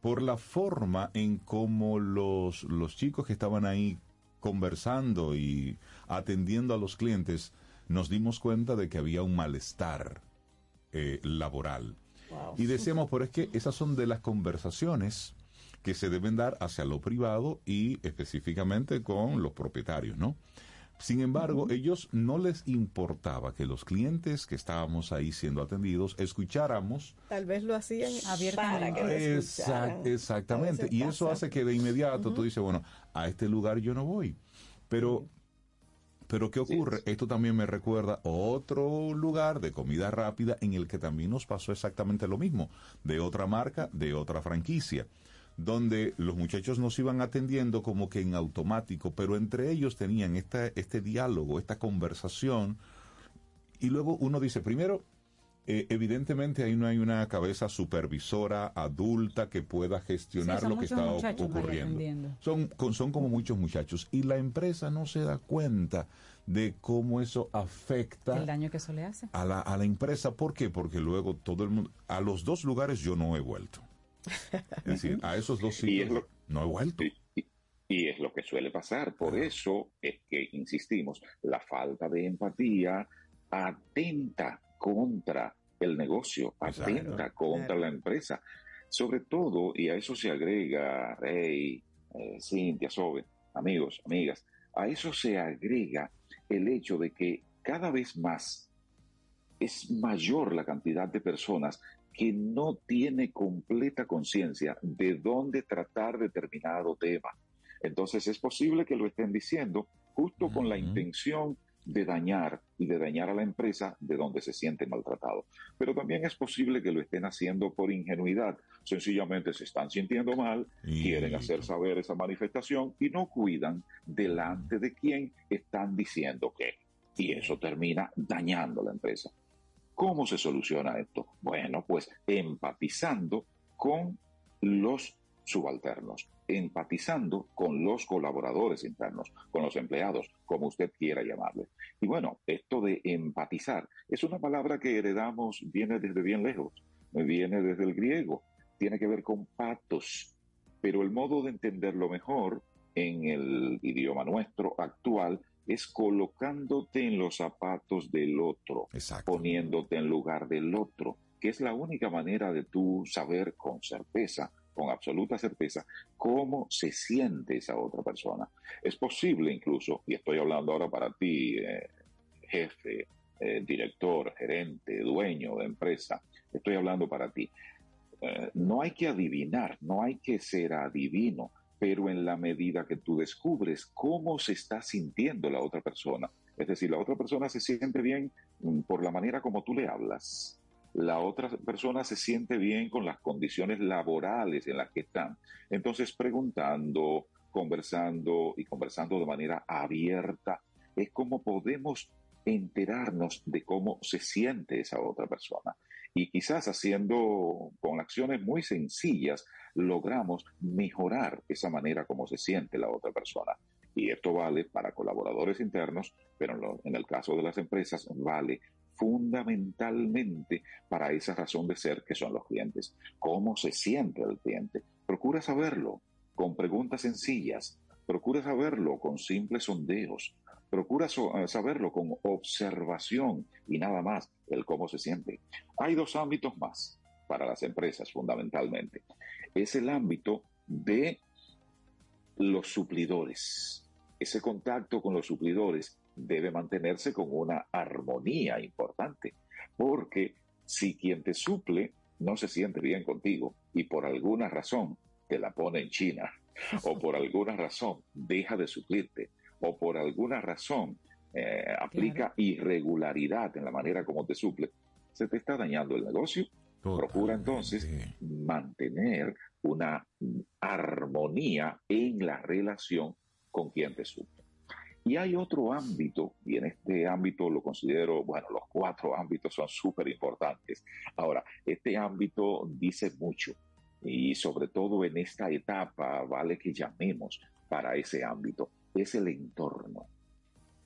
por la forma en cómo los, los chicos que estaban ahí conversando y atendiendo a los clientes, nos dimos cuenta de que había un malestar eh, laboral. Y decíamos, pero es que esas son de las conversaciones que se deben dar hacia lo privado y específicamente con los propietarios, ¿no? Sin embargo, ellos no les importaba que los clientes que estábamos ahí siendo atendidos escucháramos Tal vez lo hacían Abiertamente. para que. Exact- exactamente. Y eso hace que de inmediato tú dices, bueno, a este lugar yo no voy. Pero, pero ¿qué ocurre? Esto también me recuerda otro lugar de comida rápida en el que también nos pasó exactamente lo mismo, de otra marca, de otra franquicia donde los muchachos nos iban atendiendo como que en automático, pero entre ellos tenían esta, este diálogo, esta conversación, y luego uno dice, primero, eh, evidentemente ahí no hay una cabeza supervisora adulta que pueda gestionar Sí, lo que está ocurriendo. Son, con- son como muchos muchachos y la empresa no se da cuenta de cómo eso afecta El daño que eso le hace. a la, a la empresa. ¿Por qué? Porque luego todo el mundo, a los dos lugares yo no he vuelto. Es decir, a esos dos sitios lo- no he vuelto. Y es lo que suele pasar. Por eso es que, insistimos, la falta de empatía atenta contra el negocio, atenta contra la empresa. Sobre todo, y a eso se agrega, Rey, eh, Cintia, Sobe, amigos, amigas, a eso se agrega el hecho de que cada vez más es mayor la cantidad de personas que no tiene completa conciencia de dónde tratar determinado tema. Entonces es posible que lo estén diciendo justo con la intención de dañar y de dañar a la empresa de donde se siente maltratado. Pero también es posible que lo estén haciendo por ingenuidad. Sencillamente se están sintiendo mal, quieren hacer saber esa manifestación y no cuidan delante de quién están diciendo qué. Y eso termina dañando la empresa. ¿Cómo se soluciona esto? Bueno, pues empatizando con los subalternos, empatizando con los colaboradores internos, con los empleados, como usted quiera llamarle. Y bueno, esto de empatizar es una palabra que heredamos, viene desde bien lejos, viene desde el griego, tiene que ver con patos, pero el modo de entenderlo mejor en el idioma nuestro actual es colocándote en los zapatos del otro, poniéndote en lugar del otro, que es la única manera de tú saber con certeza, con absoluta certeza, cómo se siente esa otra persona. Es posible incluso, y estoy hablando ahora para ti, eh, jefe, eh, director, gerente, dueño de empresa, estoy hablando para ti. Eh, no hay que adivinar, no hay que ser adivino, pero en la medida que tú descubres cómo se está sintiendo la otra persona, es decir, la otra persona se siente bien mm, por la manera como tú le hablas, la otra persona se siente bien con las condiciones laborales en las que están. Entonces, preguntando, conversando y conversando de manera abierta, es como podemos enterarnos de cómo se siente esa otra persona. Y quizás haciendo con acciones muy sencillas, logramos mejorar esa manera como se siente la otra persona. Y esto vale para colaboradores internos, pero en, en el caso de las empresas vale fundamentalmente para esa razón de ser que son los clientes. ¿Cómo se siente el cliente? Procura saberlo con preguntas sencillas, procura saberlo con simples sondeos, procura eh, saberlo con observación y nada más, el cómo se siente. Hay dos ámbitos más para las empresas fundamentalmente. Es el ámbito de los suplidores. Ese contacto con los suplidores debe mantenerse con una armonía importante, porque si quien te suple no se siente bien contigo y por alguna razón te la pone en China, o por alguna razón deja de suplirte, o por alguna razón eh, aplica irregularidad en la manera como te suple, se te está dañando el negocio. Procura entonces mantener una armonía en la relación con quien te suple. Y hay otro ámbito, y en este ámbito lo considero, bueno, los cuatro ámbitos son súper importantes. Ahora, este ámbito dice mucho, y sobre todo en esta etapa, vale que llamemos para ese ámbito, es el entorno.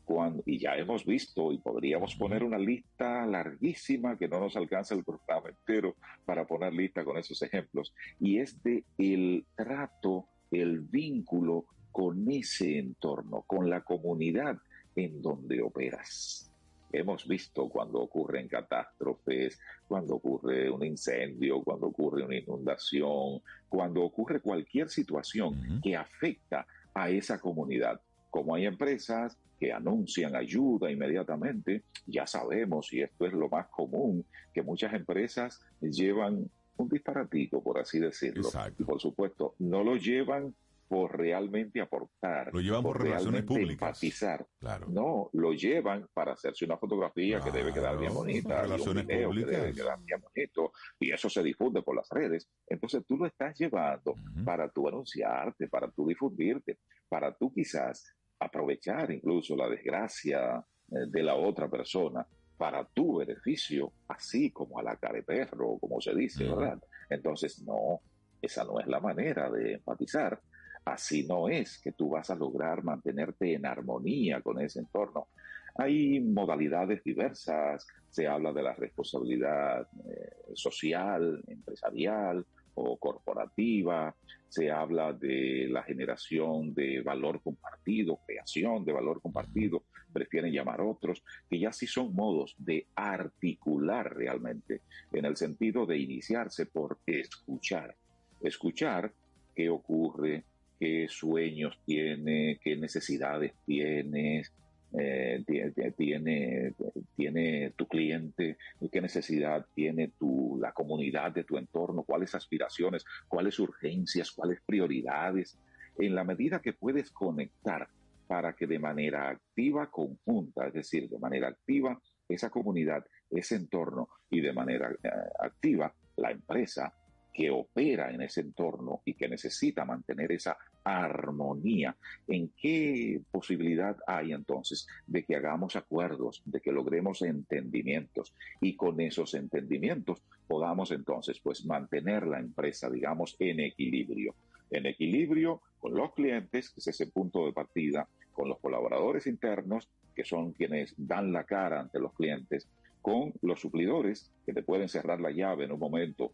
Cuando, y ya hemos visto, y podríamos poner una lista larguísima que no nos alcanza el programa entero para poner lista con esos ejemplos, y es de el trato, el vínculo con ese entorno, con la comunidad en donde operas. Hemos visto cuando ocurren catástrofes, cuando ocurre un incendio, cuando ocurre una inundación, cuando ocurre cualquier situación que afecta a esa comunidad. Como hay empresas que anuncian ayuda inmediatamente, ya sabemos, y esto es lo más común, que muchas empresas llevan un disparatico, por así decirlo. Y por supuesto, no lo llevan por realmente aportar. Lo llevan por relaciones realmente públicas. Empatizar. Claro. No, lo llevan para hacerse una fotografía que debe quedar bien bonita, un Relaciones video que debe públicas. quedar bien bonito, y eso se difunde por las redes. Entonces tú lo estás llevando para tú anunciarte, para tú difundirte, para tú quizás aprovechar incluso la desgracia eh, de la otra persona para tu beneficio, así como a la cara de perro, como se dice, ¿verdad? Entonces, no, esa no es la manera de empatizar. Así no es que tú vas a lograr mantenerte en armonía con ese entorno. Hay modalidades diversas, se habla de la responsabilidad eh, social, empresarial o corporativa, se habla de la generación de valor compartido, creación de valor compartido, prefieren llamar otros, que ya sí son modos de articular realmente, en el sentido de iniciarse por escuchar. Escuchar qué ocurre, qué sueños tiene, qué necesidades tienes, eh, tie- tie- tiene, tiene tu cliente, qué necesidad tiene tu, la comunidad de tu entorno, cuáles aspiraciones, cuáles urgencias, cuáles prioridades. En la medida que puedes conectar para que de manera activa, conjunta, es decir, de manera activa, esa comunidad, ese entorno y de manera eh, activa, la empresa que opera en ese entorno y que necesita mantener esa armonía. ¿En qué posibilidad hay entonces de que hagamos acuerdos, de que logremos entendimientos y con esos entendimientos podamos entonces pues mantener la empresa, digamos, en equilibrio? En equilibrio con los clientes, que es ese punto de partida, con los colaboradores internos, que son quienes dan la cara ante los clientes, con los suplidores, que te pueden cerrar la llave en un momento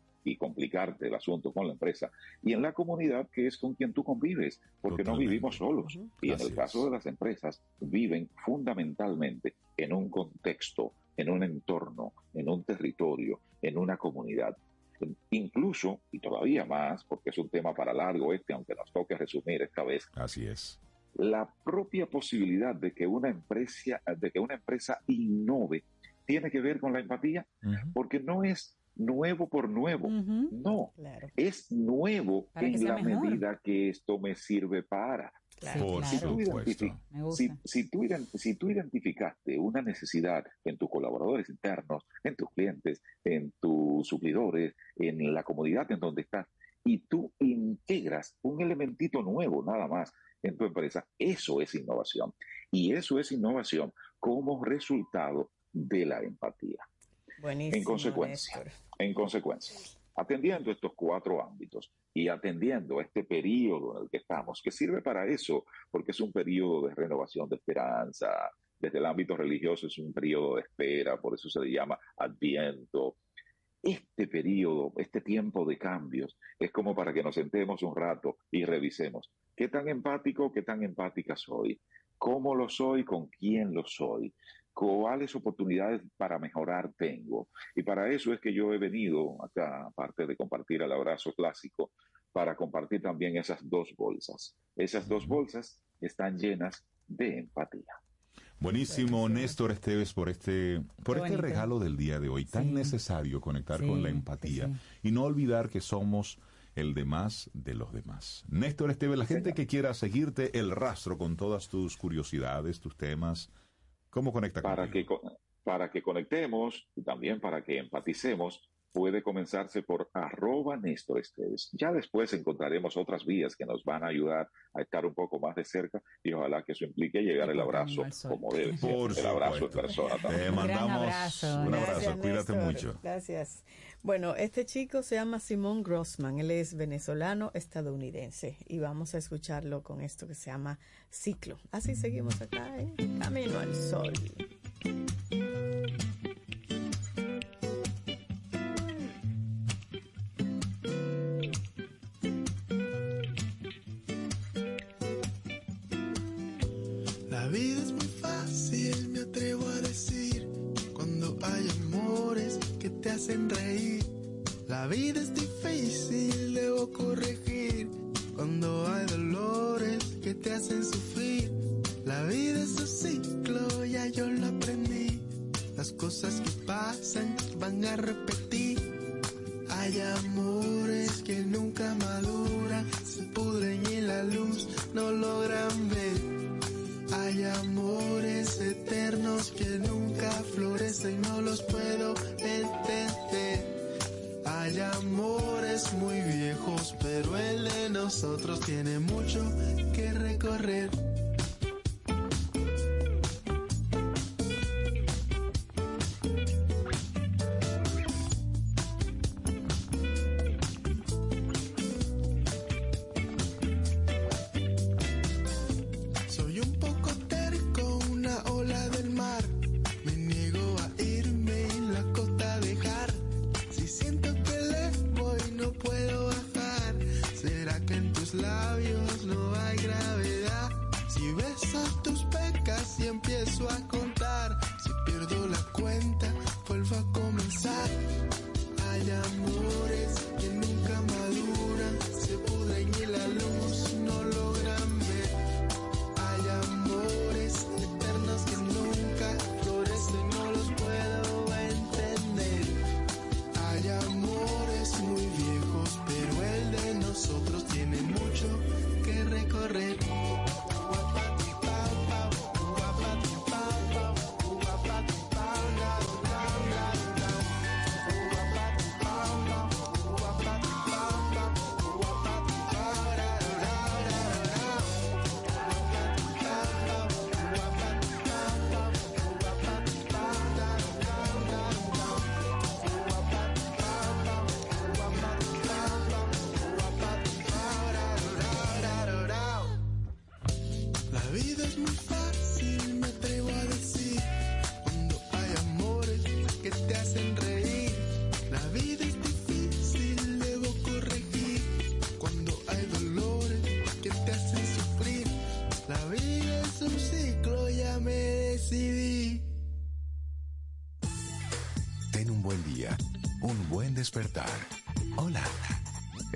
complicarte el asunto con la empresa, y en la comunidad, que es con quien tú convives, porque no vivimos solos. Y en Así el caso de las empresas, viven fundamentalmente en un contexto, en un entorno, en un territorio, en una comunidad. Incluso, y todavía más, porque es un tema para largo este, aunque nos toque resumir esta vez, Así es. la propia posibilidad de que una empresa, de que una empresa innove tiene que ver con la empatía? Porque no es nuevo por nuevo, no, es nuevo Para en la mejor. medida que esto me sirve para. Por Si tú, si, si tú ident- si tú identificaste una necesidad en tus colaboradores internos, en tus clientes, en tus suplidores, en la comunidad en donde estás, y tú integras un elementito nuevo nada más en tu empresa, eso es innovación. Y eso es innovación como resultado de la empatía. Buenísimo. En consecuencia, Néstor. en consecuencia, atendiendo estos cuatro ámbitos y atendiendo este periodo en el que estamos, que sirve para eso, porque es un periodo de renovación de esperanza, desde el ámbito religioso es un periodo de espera, por eso se le llama adviento. Este periodo, este tiempo de cambios, es como para que nos sentemos un rato y revisemos qué tan empático, qué tan empática soy, cómo lo soy, con quién lo soy, cuáles oportunidades para mejorar tengo. Y para eso es que yo he venido acá, aparte de compartir el abrazo clásico, para compartir también esas dos bolsas. Esas dos bolsas están llenas de empatía. Buenísimo, Néstor Esteves, por este, por este regalo del día de hoy. Tan necesario conectar Sí, con la empatía sí. y no olvidar que somos el demás de los demás. Néstor Esteves, la gente que quiera seguirte el rastro con todas tus curiosidades, tus temas, ¿cómo conecta Para que, para que conectemos y también para que empaticemos, puede comenzarse por arroba Néstor Esteves. Ya después encontraremos otras vías que nos van a ayudar a estar un poco más de cerca y ojalá que eso implique llegar el abrazo como debe ser, Por el abrazo en supuesto. persona también. Te mandamos abrazo. un abrazo, Gracias, cuídate Néstor. mucho. Gracias. Bueno, este chico se llama Simón Grossman. Él es venezolano estadounidense. Y vamos a escucharlo con esto que se llama Ciclo. Así seguimos acá en Camino al Sol. La vida es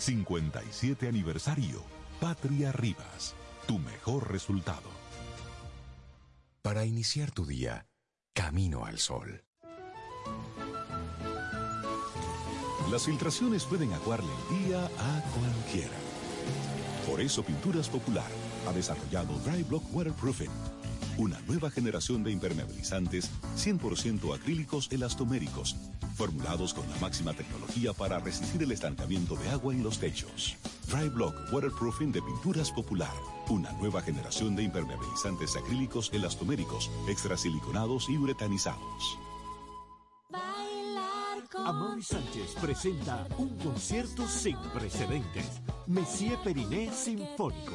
57 aniversario, Patria Rivas, tu mejor resultado. Para iniciar tu día, camino al sol. Las filtraciones pueden aguarle el día a cualquiera. Por eso Pinturas Popular ha desarrollado Dry Block Waterproofing, una nueva generación de impermeabilizantes 100% acrílicos elastoméricos, formulados con la máxima tecnología para resistir el estancamiento de agua en los techos. Dry Block Waterproofing de Pinturas Popular, una nueva generación de impermeabilizantes acrílicos elastoméricos, extrasiliconados y uretanizados. Amaury Sánchez presenta un concierto sin precedentes. Monsieur Periné Sinfónico.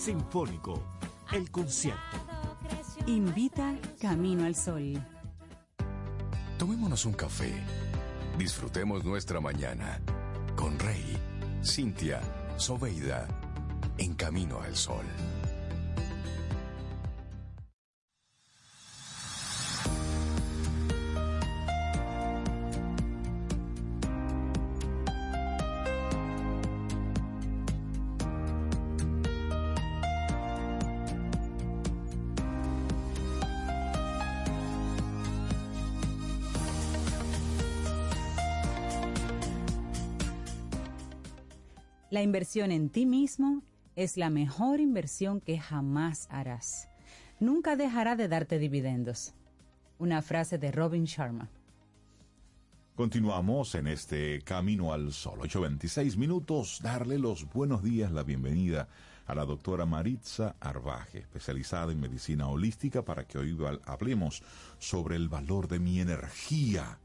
Sinfónico. El concierto. Invita Camino al Sol. Tomémonos un café. Disfrutemos nuestra mañana con Rey, Cintia, Soveida, en Camino al Sol. La inversión en ti mismo es la mejor inversión que jamás harás. Nunca dejará de darte dividendos. Una frase de Robin Sharma. Continuamos en este Camino al Sol. 8.26 minutos. Darle los buenos días, la bienvenida a la doctora Maritza Arbaje, especializada en medicina holística, para que hoy hablemos sobre el valor de mi energía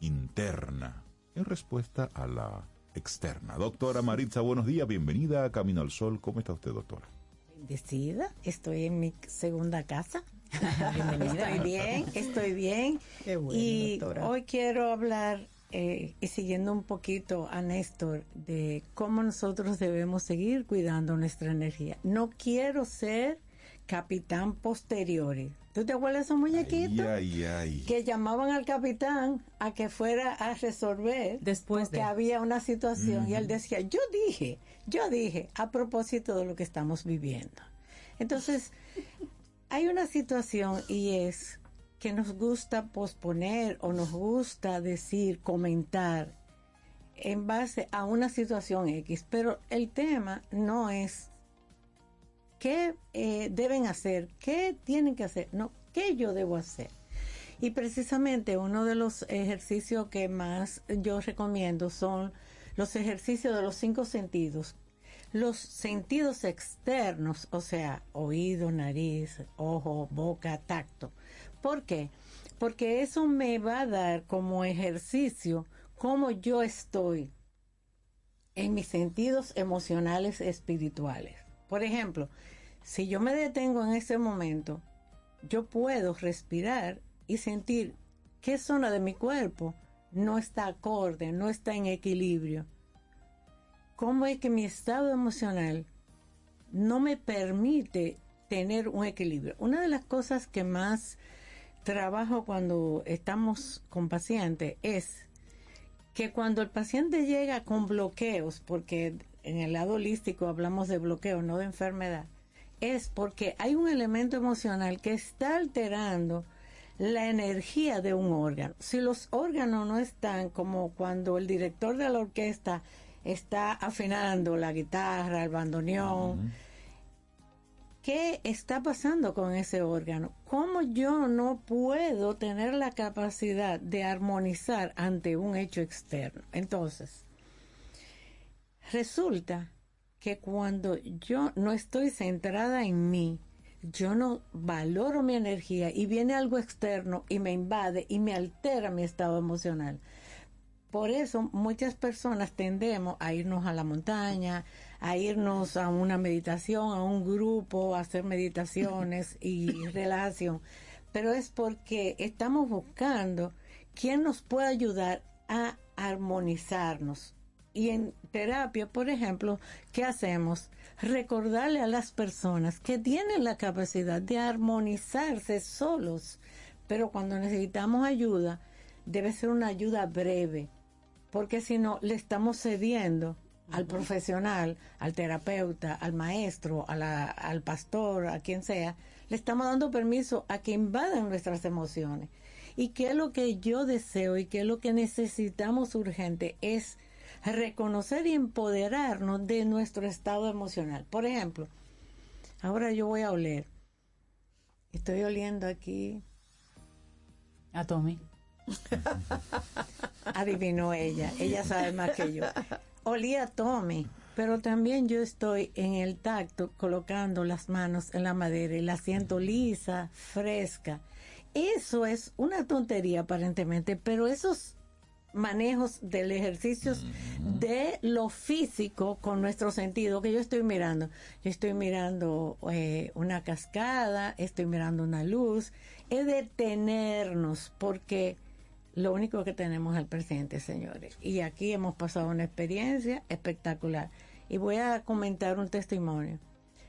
interna en respuesta a la externa. Doctora Maritza, buenos días, bienvenida a Camino al Sol. ¿Cómo está usted, doctora? Bendecida, estoy en mi segunda casa. Estoy bien, estoy bien. Qué bueno, y doctora. hoy quiero hablar, eh, y siguiendo un poquito a Néstor, de cómo nosotros debemos seguir cuidando nuestra energía. No quiero ser capitán posteriores. ¿Tú te acuerdas de esos muñequitos? Ay, ay, ay. que llamaban al capitán a que fuera a resolver después que había una situación y él decía yo dije yo dije a propósito de lo que estamos viviendo entonces hay una situación y es que nos gusta posponer o nos gusta decir comentar en base a una situación X pero el tema no es qué eh, deben hacer, qué tienen que hacer, no, qué yo debo hacer. Y precisamente uno de los ejercicios que más yo recomiendo son los ejercicios de los cinco sentidos. Los sentidos externos, o sea, oído, nariz, ojo, boca, tacto. ¿Por qué? Porque eso me va a dar como ejercicio cómo yo estoy en mis sentidos emocionales espirituales. Por ejemplo, si yo me detengo en ese momento, yo puedo respirar y sentir qué zona de mi cuerpo no está acorde, no está en equilibrio. ¿Cómo es que mi estado emocional no me permite tener un equilibrio? Una de las cosas que más trabajo cuando estamos con pacientes es que cuando el paciente llega con bloqueos, porque en el lado holístico hablamos de bloqueo, no de enfermedad, es porque hay un elemento emocional que está alterando la energía de un órgano. Si los órganos no están como cuando el director de la orquesta está afinando la guitarra, el bandoneón, ¿qué está pasando con ese órgano? ¿Cómo ¿cómo yo no puedo tener la capacidad de armonizar ante un hecho externo? Entonces, resulta que cuando yo no estoy centrada en mí, yo no valoro mi energía y viene algo externo y me invade y me altera mi estado emocional. Por eso muchas personas tendemos a irnos a la montaña, a irnos a una meditación, a un grupo, a hacer meditaciones y relajación. Pero es porque estamos buscando quién nos puede ayudar a armonizarnos. Y en terapia, por ejemplo, ¿qué hacemos? Recordarle a las personas que tienen la capacidad de armonizarse solos, pero cuando necesitamos ayuda, debe ser una ayuda breve, porque si no, le estamos cediendo al profesional, al terapeuta, al maestro, a la- al pastor, a quien sea, le estamos dando permiso a que invadan nuestras emociones. ¿Y qué es lo que yo deseo y qué es lo que necesitamos urgente? Es reconocer y empoderarnos de nuestro estado emocional. Por ejemplo, ahora yo voy a oler. Estoy oliendo aquí. A Tommy. Adivinó ella. Ella sabe más que yo. Olía a Tommy, pero también yo estoy en el tacto colocando las manos en la madera y la siento lisa, fresca. Eso es una tontería aparentemente, pero esos manejos del ejercicio de lo físico con nuestro sentido que yo estoy mirando. Yo estoy mirando eh, una cascada, estoy mirando una luz. Es detenernos porque lo único que tenemos es el presente, señores. Y aquí hemos pasado una experiencia espectacular. Y voy a comentar un testimonio.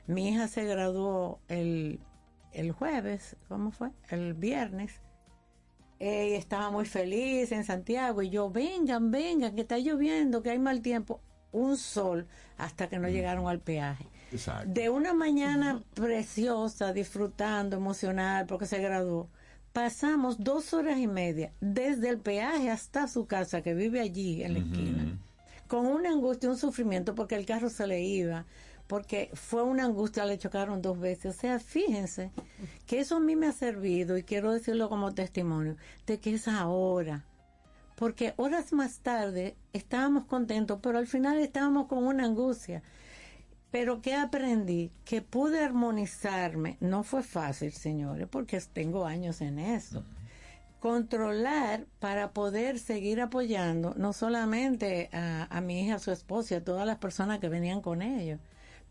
Mi hija se graduó el, el jueves, ¿cómo fue? El viernes. Ella estaba muy feliz en Santiago y yo, vengan, vengan, que está lloviendo, que hay mal tiempo. Un sol hasta que no llegaron al peaje. Exacto. De una mañana preciosa, disfrutando, emocional, porque se graduó. Pasamos dos horas y media desde el peaje hasta su casa, que vive allí en la esquina, con una angustia, un sufrimiento, porque el carro se le iba, porque fue una angustia, le chocaron dos veces. O sea, fíjense que eso a mí me ha servido, y quiero decirlo como testimonio, de que es ahora. Porque horas más tarde estábamos contentos, pero al final estábamos con una angustia. Pero ¿qué aprendí? Que pude armonizarme. No fue fácil, señores, porque tengo años en eso. Controlar para poder seguir apoyando no solamente a, a mi hija, a su esposa a todas las personas que venían con ellos,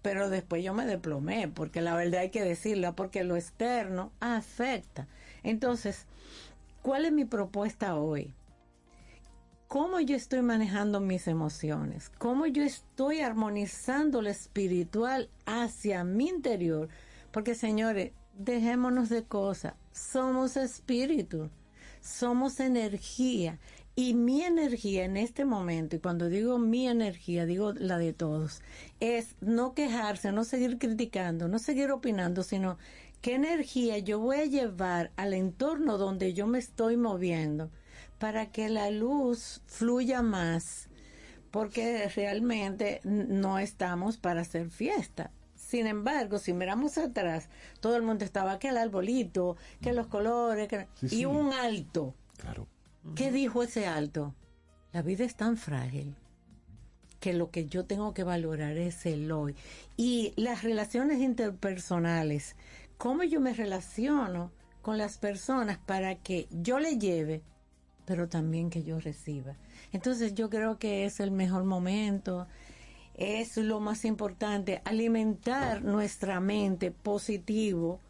pero después yo me desplomé, porque la verdad hay que decirla, porque lo externo afecta. Entonces, ¿cuál es mi propuesta hoy? cómo yo estoy manejando mis emociones, cómo yo estoy armonizando lo espiritual hacia mi interior. Porque señores, dejémonos de cosas, somos espíritu, somos energía. Y mi energía en este momento, y cuando digo mi energía, digo la de todos, es no quejarse, no seguir criticando, no seguir opinando, sino qué energía yo voy a llevar al entorno donde yo me estoy moviendo para que la luz fluya más, porque realmente no estamos para hacer fiesta. Sin embargo, si miramos atrás, todo el mundo estaba que el arbolito, que los colores, que- Sí, y sí. un alto. Claro. ¿Qué dijo ese alto? La vida es tan frágil que lo que yo tengo que valorar es el hoy. Y las relaciones interpersonales, cómo yo me relaciono con las personas para que yo le lleve, pero también que yo reciba. Entonces yo creo que es el mejor momento, es lo más importante, alimentar nuestra mente positivo,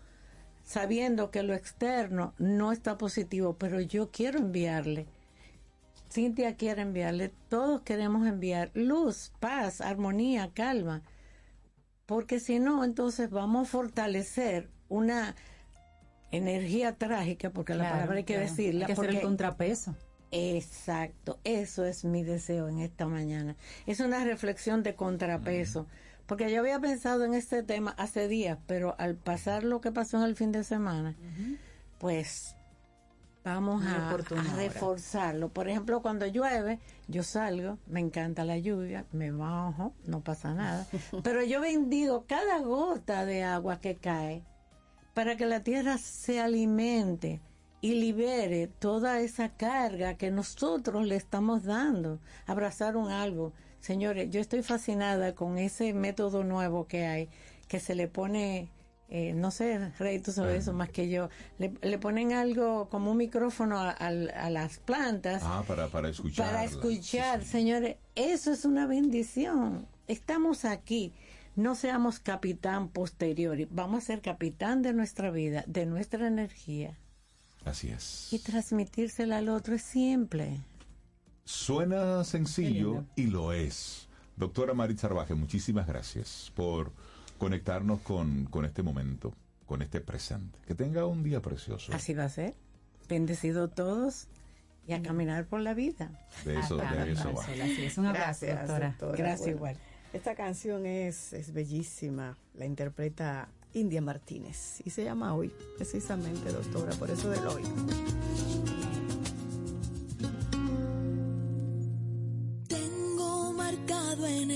sabiendo que lo externo no está positivo, pero yo quiero enviarle. Cintia quiere enviarle, todos queremos enviar luz, paz, armonía, calma, porque si no, entonces vamos a fortalecer una energía trágica, porque la palabra hay que claro. decirla. Hay que hacer el porque- contrapeso. Exacto, eso es mi deseo en esta mañana. Es una reflexión de contrapeso, porque yo había pensado en este tema hace días, pero al pasar lo que pasó en el fin de semana, pues vamos a, reforzarlo. Por ejemplo, cuando llueve, yo salgo, me encanta la lluvia, me bajo, no pasa nada, pero yo bendigo cada gota de agua que cae para que la tierra se alimente y libere toda esa carga que nosotros le estamos dando. Abrazar un árbol. Señores, yo estoy fascinada con ese método nuevo que hay, que se le pone, eh, no sé, Rey, tú sabes eso más que yo, le, le ponen algo como un micrófono a, las plantas Ah, para, para escuchar. para escuchar, señores, eso es una bendición. Estamos aquí. No seamos capitán posterior. Vamos a ser capitán de nuestra vida, de nuestra energía. Así es. Y transmitírsela al otro es simple. Suena sencillo y lo es. Doctora Maritza Arbaje, muchísimas gracias por conectarnos con, con este momento, con este presente. Que tenga un día precioso. Así va a ser. Bendecido todos y a caminar por la vida. De eso, de eso va. Así es, un abrazo, Gracias, doctora. doctora. Gracias Bueno, igual. Esta canción es, es bellísima. La interpreta India Martínez y se llama Hoy, precisamente, doctora, por eso del hoy.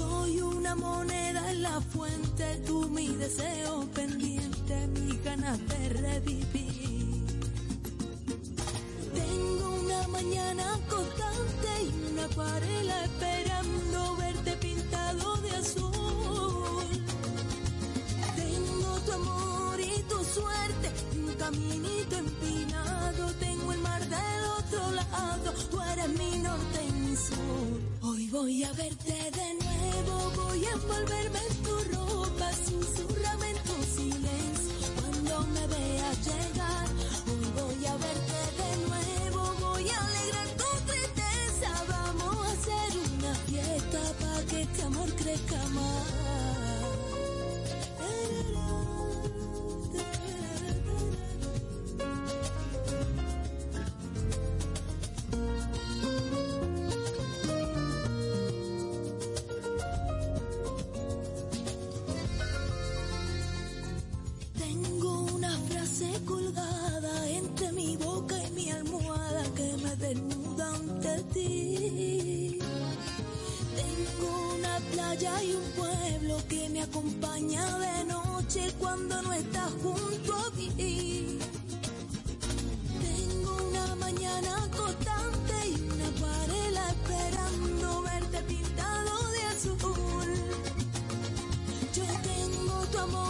Soy una moneda en la fuente, tú mi deseo pendiente, mis ganas de revivir. Tengo una mañana constante y una acuarela esperando verte pintado de azul. Tengo tu amor y tu suerte, un caminito empinado. Tengo el mar del Hoy voy a verte de nuevo, voy a envolverme en tu ropa, susurrame en tu silencio. Cuando me veas llegar, hoy voy a verte de nuevo, voy a alegrar tu tristeza. Vamos a hacer una fiesta para que este amor crezca más. Colgada entre mi boca y mi almohada que me desnuda ante ti. Tengo una playa y un pueblo que me acompaña de noche cuando no estás junto a mí. Tengo una mañana constante y una acuarela esperando verte pintado de azul. Yo tengo tu amor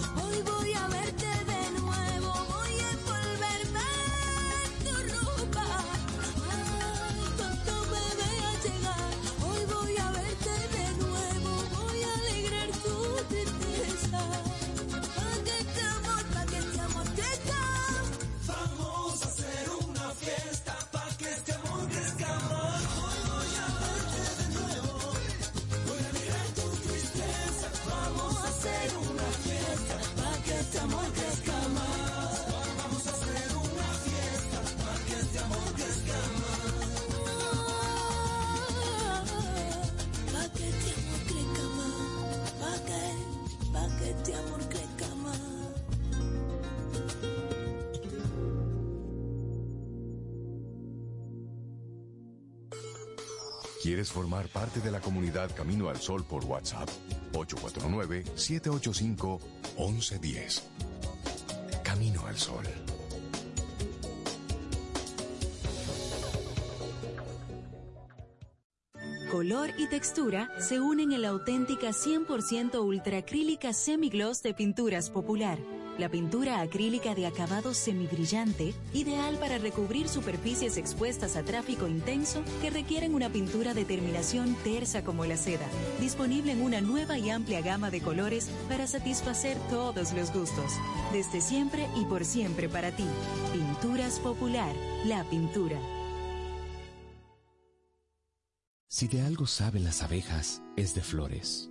¿Quieres formar parte de la comunidad Camino al Sol por WhatsApp? 849-785-1110. Camino al Sol. Color y textura se unen en la auténtica 100% ultracrílica semigloss de Pinturas Popular. La pintura acrílica de acabado semibrillante, ideal para recubrir superficies expuestas a tráfico intenso que requieren una pintura de terminación tersa como la seda, disponible en una nueva y amplia gama de colores para satisfacer todos los gustos. Desde siempre y por siempre para ti. Pinturas Popular, la pintura. Si de algo saben las abejas, es de flores.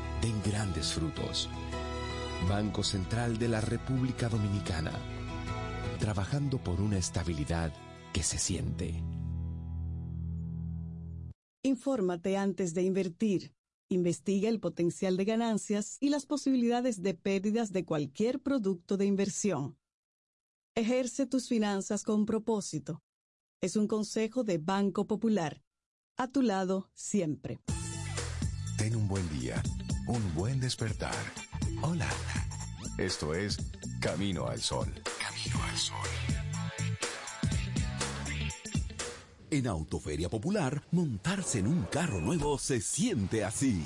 den grandes frutos. Banco Central de la República Dominicana. Trabajando por una estabilidad que se siente. Infórmate antes de invertir. Investiga el potencial de ganancias y las posibilidades de pérdidas de cualquier producto de inversión. Ejerce tus finanzas con propósito. Es un consejo de Banco Popular. A tu lado siempre. Ten un buen día, un buen despertar. Hola. Esto es Camino al Sol. Camino al Sol. En Autoferia Popular, montarse en un carro nuevo se siente así.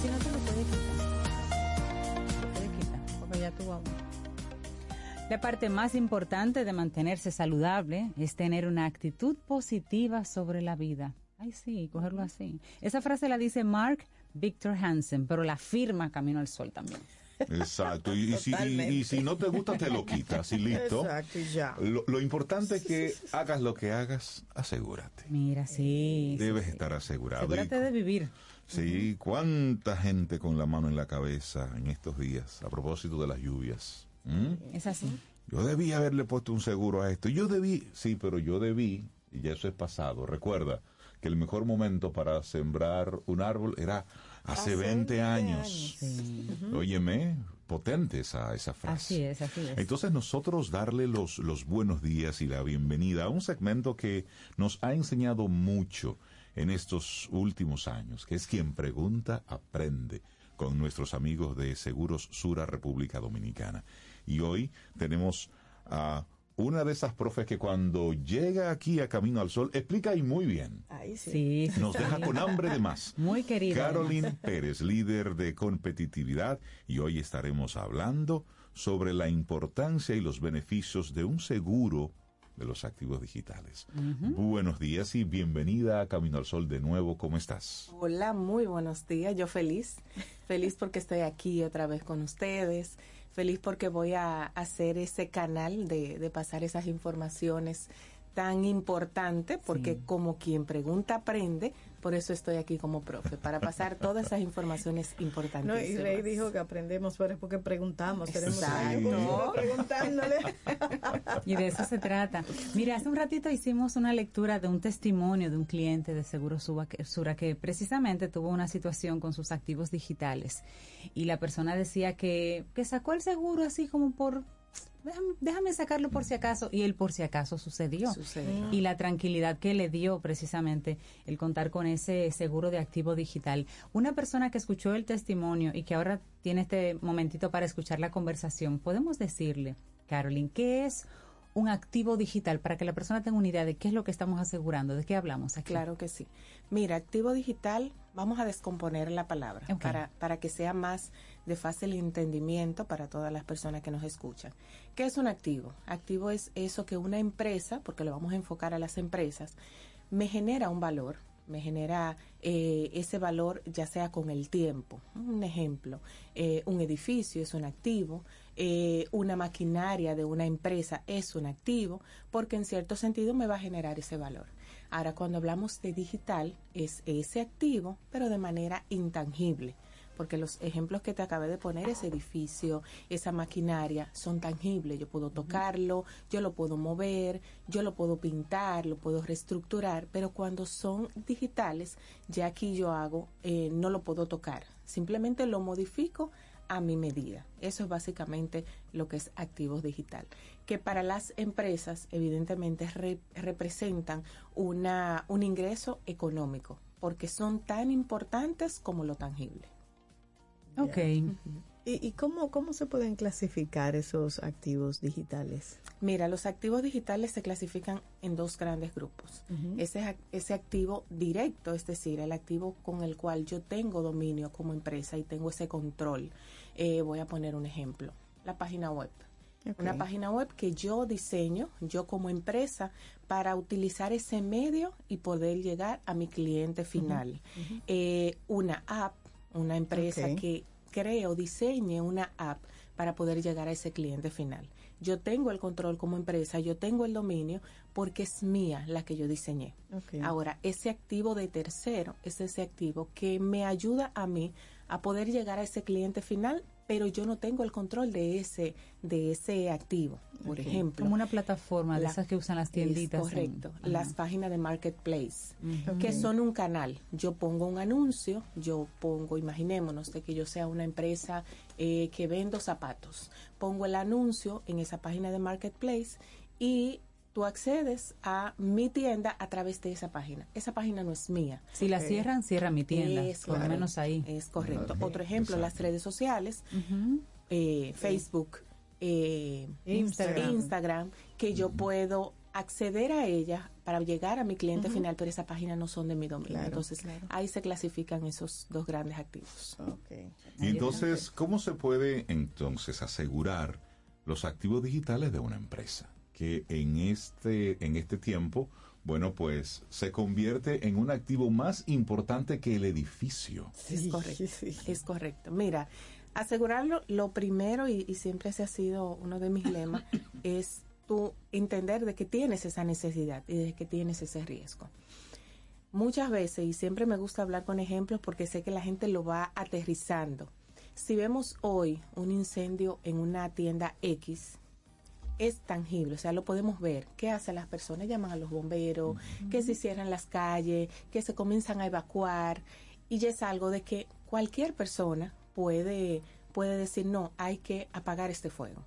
Si no te lo puedes quitar. Lo puedes quitar, porque ya tú vas. La parte más importante de mantenerse saludable es tener una actitud positiva sobre la vida. Ay, sí, cogerlo así. Esa frase la dice Mark Victor Hansen, pero la firma Camino al Sol también. Exacto, y, y si, y- y si no te gusta, te lo quitas y listo. Exacto, y ya. Lo, lo importante es que hagas lo que hagas, asegúrate. Mira, sí. Debes estar asegurado. Y- Asegúrate de vivir. Sí, cuánta gente con la mano en la cabeza en estos días, a propósito de las lluvias. ¿Mm? Es así. Yo debí haberle puesto un seguro a esto. Yo debí, sí, pero yo debí, y ya eso es pasado. Recuerda que el mejor momento para sembrar un árbol era hace, 20, años. Óyeme, potente esa, esa frase. Así es, así es. Entonces nosotros darle los, los buenos días y la bienvenida a un segmento que nos ha enseñado mucho en estos últimos años, que es quien pregunta, aprende con nuestros amigos de Seguros Sura República Dominicana. Y hoy tenemos a una de esas profes que cuando llega aquí a Camino al Sol explica y muy bien. Ahí sí. Nos sí. deja con hambre de más. Muy querida. Caroline Pérez, líder de competitividad, y hoy estaremos hablando sobre la importancia y los beneficios de un seguro de los activos digitales. Buenos días y bienvenida a Camino al Sol de nuevo. ¿Cómo estás? Hola, muy buenos días. Yo feliz, feliz porque estoy aquí otra vez con ustedes, feliz porque voy a hacer ese canal de, de pasar esas informaciones tan importante, porque como quien pregunta aprende, por eso estoy aquí como profe, para pasar todas esas informaciones importantes. No, y Rey dijo que aprendemos, pero es porque preguntamos. Tenemos Exacto. años preguntándole. Y de eso se trata. Mira, hace un ratito hicimos una lectura de un testimonio de un cliente de Seguro Suba- Sura que precisamente tuvo una situación con sus activos digitales. Y la persona decía que, que sacó el seguro así como por... Déjame, déjame sacarlo por si acaso. Y el por si acaso sucedió. Sucedió. Y la tranquilidad que le dio precisamente el contar con ese seguro de activo digital. Una persona que escuchó el testimonio y que ahora tiene este momentito para escuchar la conversación, podemos decirle, Carolyn, ¿qué es un activo digital para que la persona tenga una idea de qué es lo que estamos asegurando, de qué hablamos aquí? Claro que sí. Mira, activo digital, vamos a descomponer la palabra para, para que sea más de fácil entendimiento para todas las personas que nos escuchan. ¿Qué es un activo? Activo es eso que una empresa, porque lo vamos a enfocar a las empresas, me genera un valor, me genera eh, ese valor ya sea con el tiempo. Un ejemplo, eh, un edificio es un activo, eh, una maquinaria de una empresa es un activo, porque en cierto sentido me va a generar ese valor. Ahora, cuando hablamos de digital, es ese activo, pero de manera intangible porque los ejemplos que te acabé de poner, ese edificio, esa maquinaria, son tangibles. Yo puedo tocarlo, yo lo puedo mover, yo lo puedo pintar, lo puedo reestructurar, pero cuando son digitales, ya aquí yo hago, eh, no lo puedo tocar, simplemente lo modifico a mi medida. Eso es básicamente lo que es activos digital, que para las empresas evidentemente re- representan una, un ingreso económico, porque son tan importantes como lo tangible. Ok. ¿Y, y cómo, cómo se pueden clasificar esos activos digitales? Mira, los activos digitales se clasifican en dos grandes grupos. Ese, ac- ese activo directo, es decir, el activo con el cual yo tengo dominio como empresa y tengo ese control. Eh, voy a poner un ejemplo, la página web. Una página web que yo diseño, yo como empresa, para utilizar ese medio y poder llegar a mi cliente final. Eh, una app, una empresa que cree o diseñe una app para poder llegar a ese cliente final. Yo tengo el control como empresa, yo tengo el dominio porque es mía la que yo diseñé. Ok. Ahora, ese activo de tercero es ese activo que me ayuda a mí a poder llegar a ese cliente final, pero yo no tengo el control de ese de ese activo. Por ejemplo, Como una plataforma de la- esas que usan las tienditas. en- correcto. Ajá. Las páginas de marketplace, que son un canal. Yo pongo un anuncio, yo pongo, imaginémonos de que yo sea una empresa eh, que vendo zapatos. Pongo el anuncio en esa página de marketplace y tú accedes a mi tienda a través de esa página. Esa página no es mía. Si la cierran, cierra mi tienda. Es por lo menos ahí. Es correcto. Otro ejemplo, las redes sociales, eh, Facebook, eh, Instagram. Instagram, que yo puedo acceder a ella para llegar a mi cliente final, pero esa página no son de mi dominio. Claro, Entonces, claro. ahí se clasifican esos dos grandes activos. Y entonces, ¿cómo se puede entonces asegurar los activos digitales de una empresa? Que en este, en este tiempo, bueno, pues se convierte en un activo más importante que el edificio. es correcto. Es correcto. Mira, asegurarlo, lo primero, y, y siempre ese ha sido uno de mis lemas, es tú entender de que tienes esa necesidad y de que tienes ese riesgo. Muchas veces, y siempre me gusta hablar con ejemplos porque sé que la gente lo va aterrizando. Si vemos hoy un incendio en una tienda X, es tangible, o sea, lo podemos ver. ¿Qué hacen las personas? Llaman a los bomberos, que se cierran las calles, que se comienzan a evacuar, y ya es algo de que cualquier persona puede, puede decir, no, hay que apagar este fuego.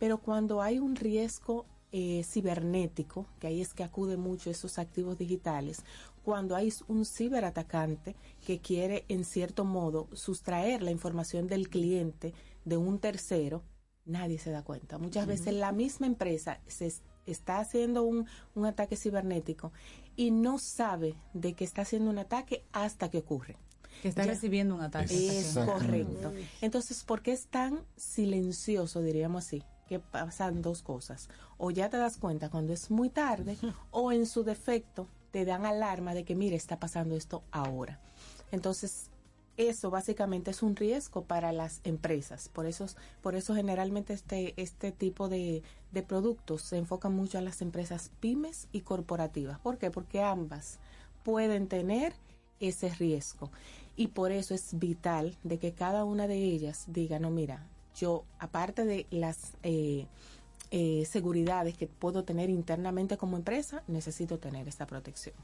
Pero cuando hay un riesgo eh, cibernético, que ahí es que acude mucho esos activos digitales, cuando hay un ciberatacante que quiere en cierto modo sustraer la información del cliente de un tercero, nadie se da cuenta. Muchas veces la misma empresa se es- está haciendo un, un ataque cibernético y no sabe de que está haciendo un ataque hasta que ocurre. Que está Ya. recibiendo un ataque. Es correcto. Entonces, ¿por qué es tan silencioso, diríamos así? Que pasan dos cosas. O ya te das cuenta cuando es muy tarde, o en su defecto te dan alarma de que, mire, está pasando esto ahora. Entonces, eso básicamente es un riesgo para las empresas. Por eso, por eso generalmente este, este tipo de, productos se enfocan mucho a las empresas pymes y corporativas. ¿Por qué? Porque ambas pueden tener ese riesgo. Y por eso es vital de que cada una de ellas diga, no, mira, yo, aparte de las eh, eh, seguridades que puedo tener internamente como empresa, necesito tener esta protección.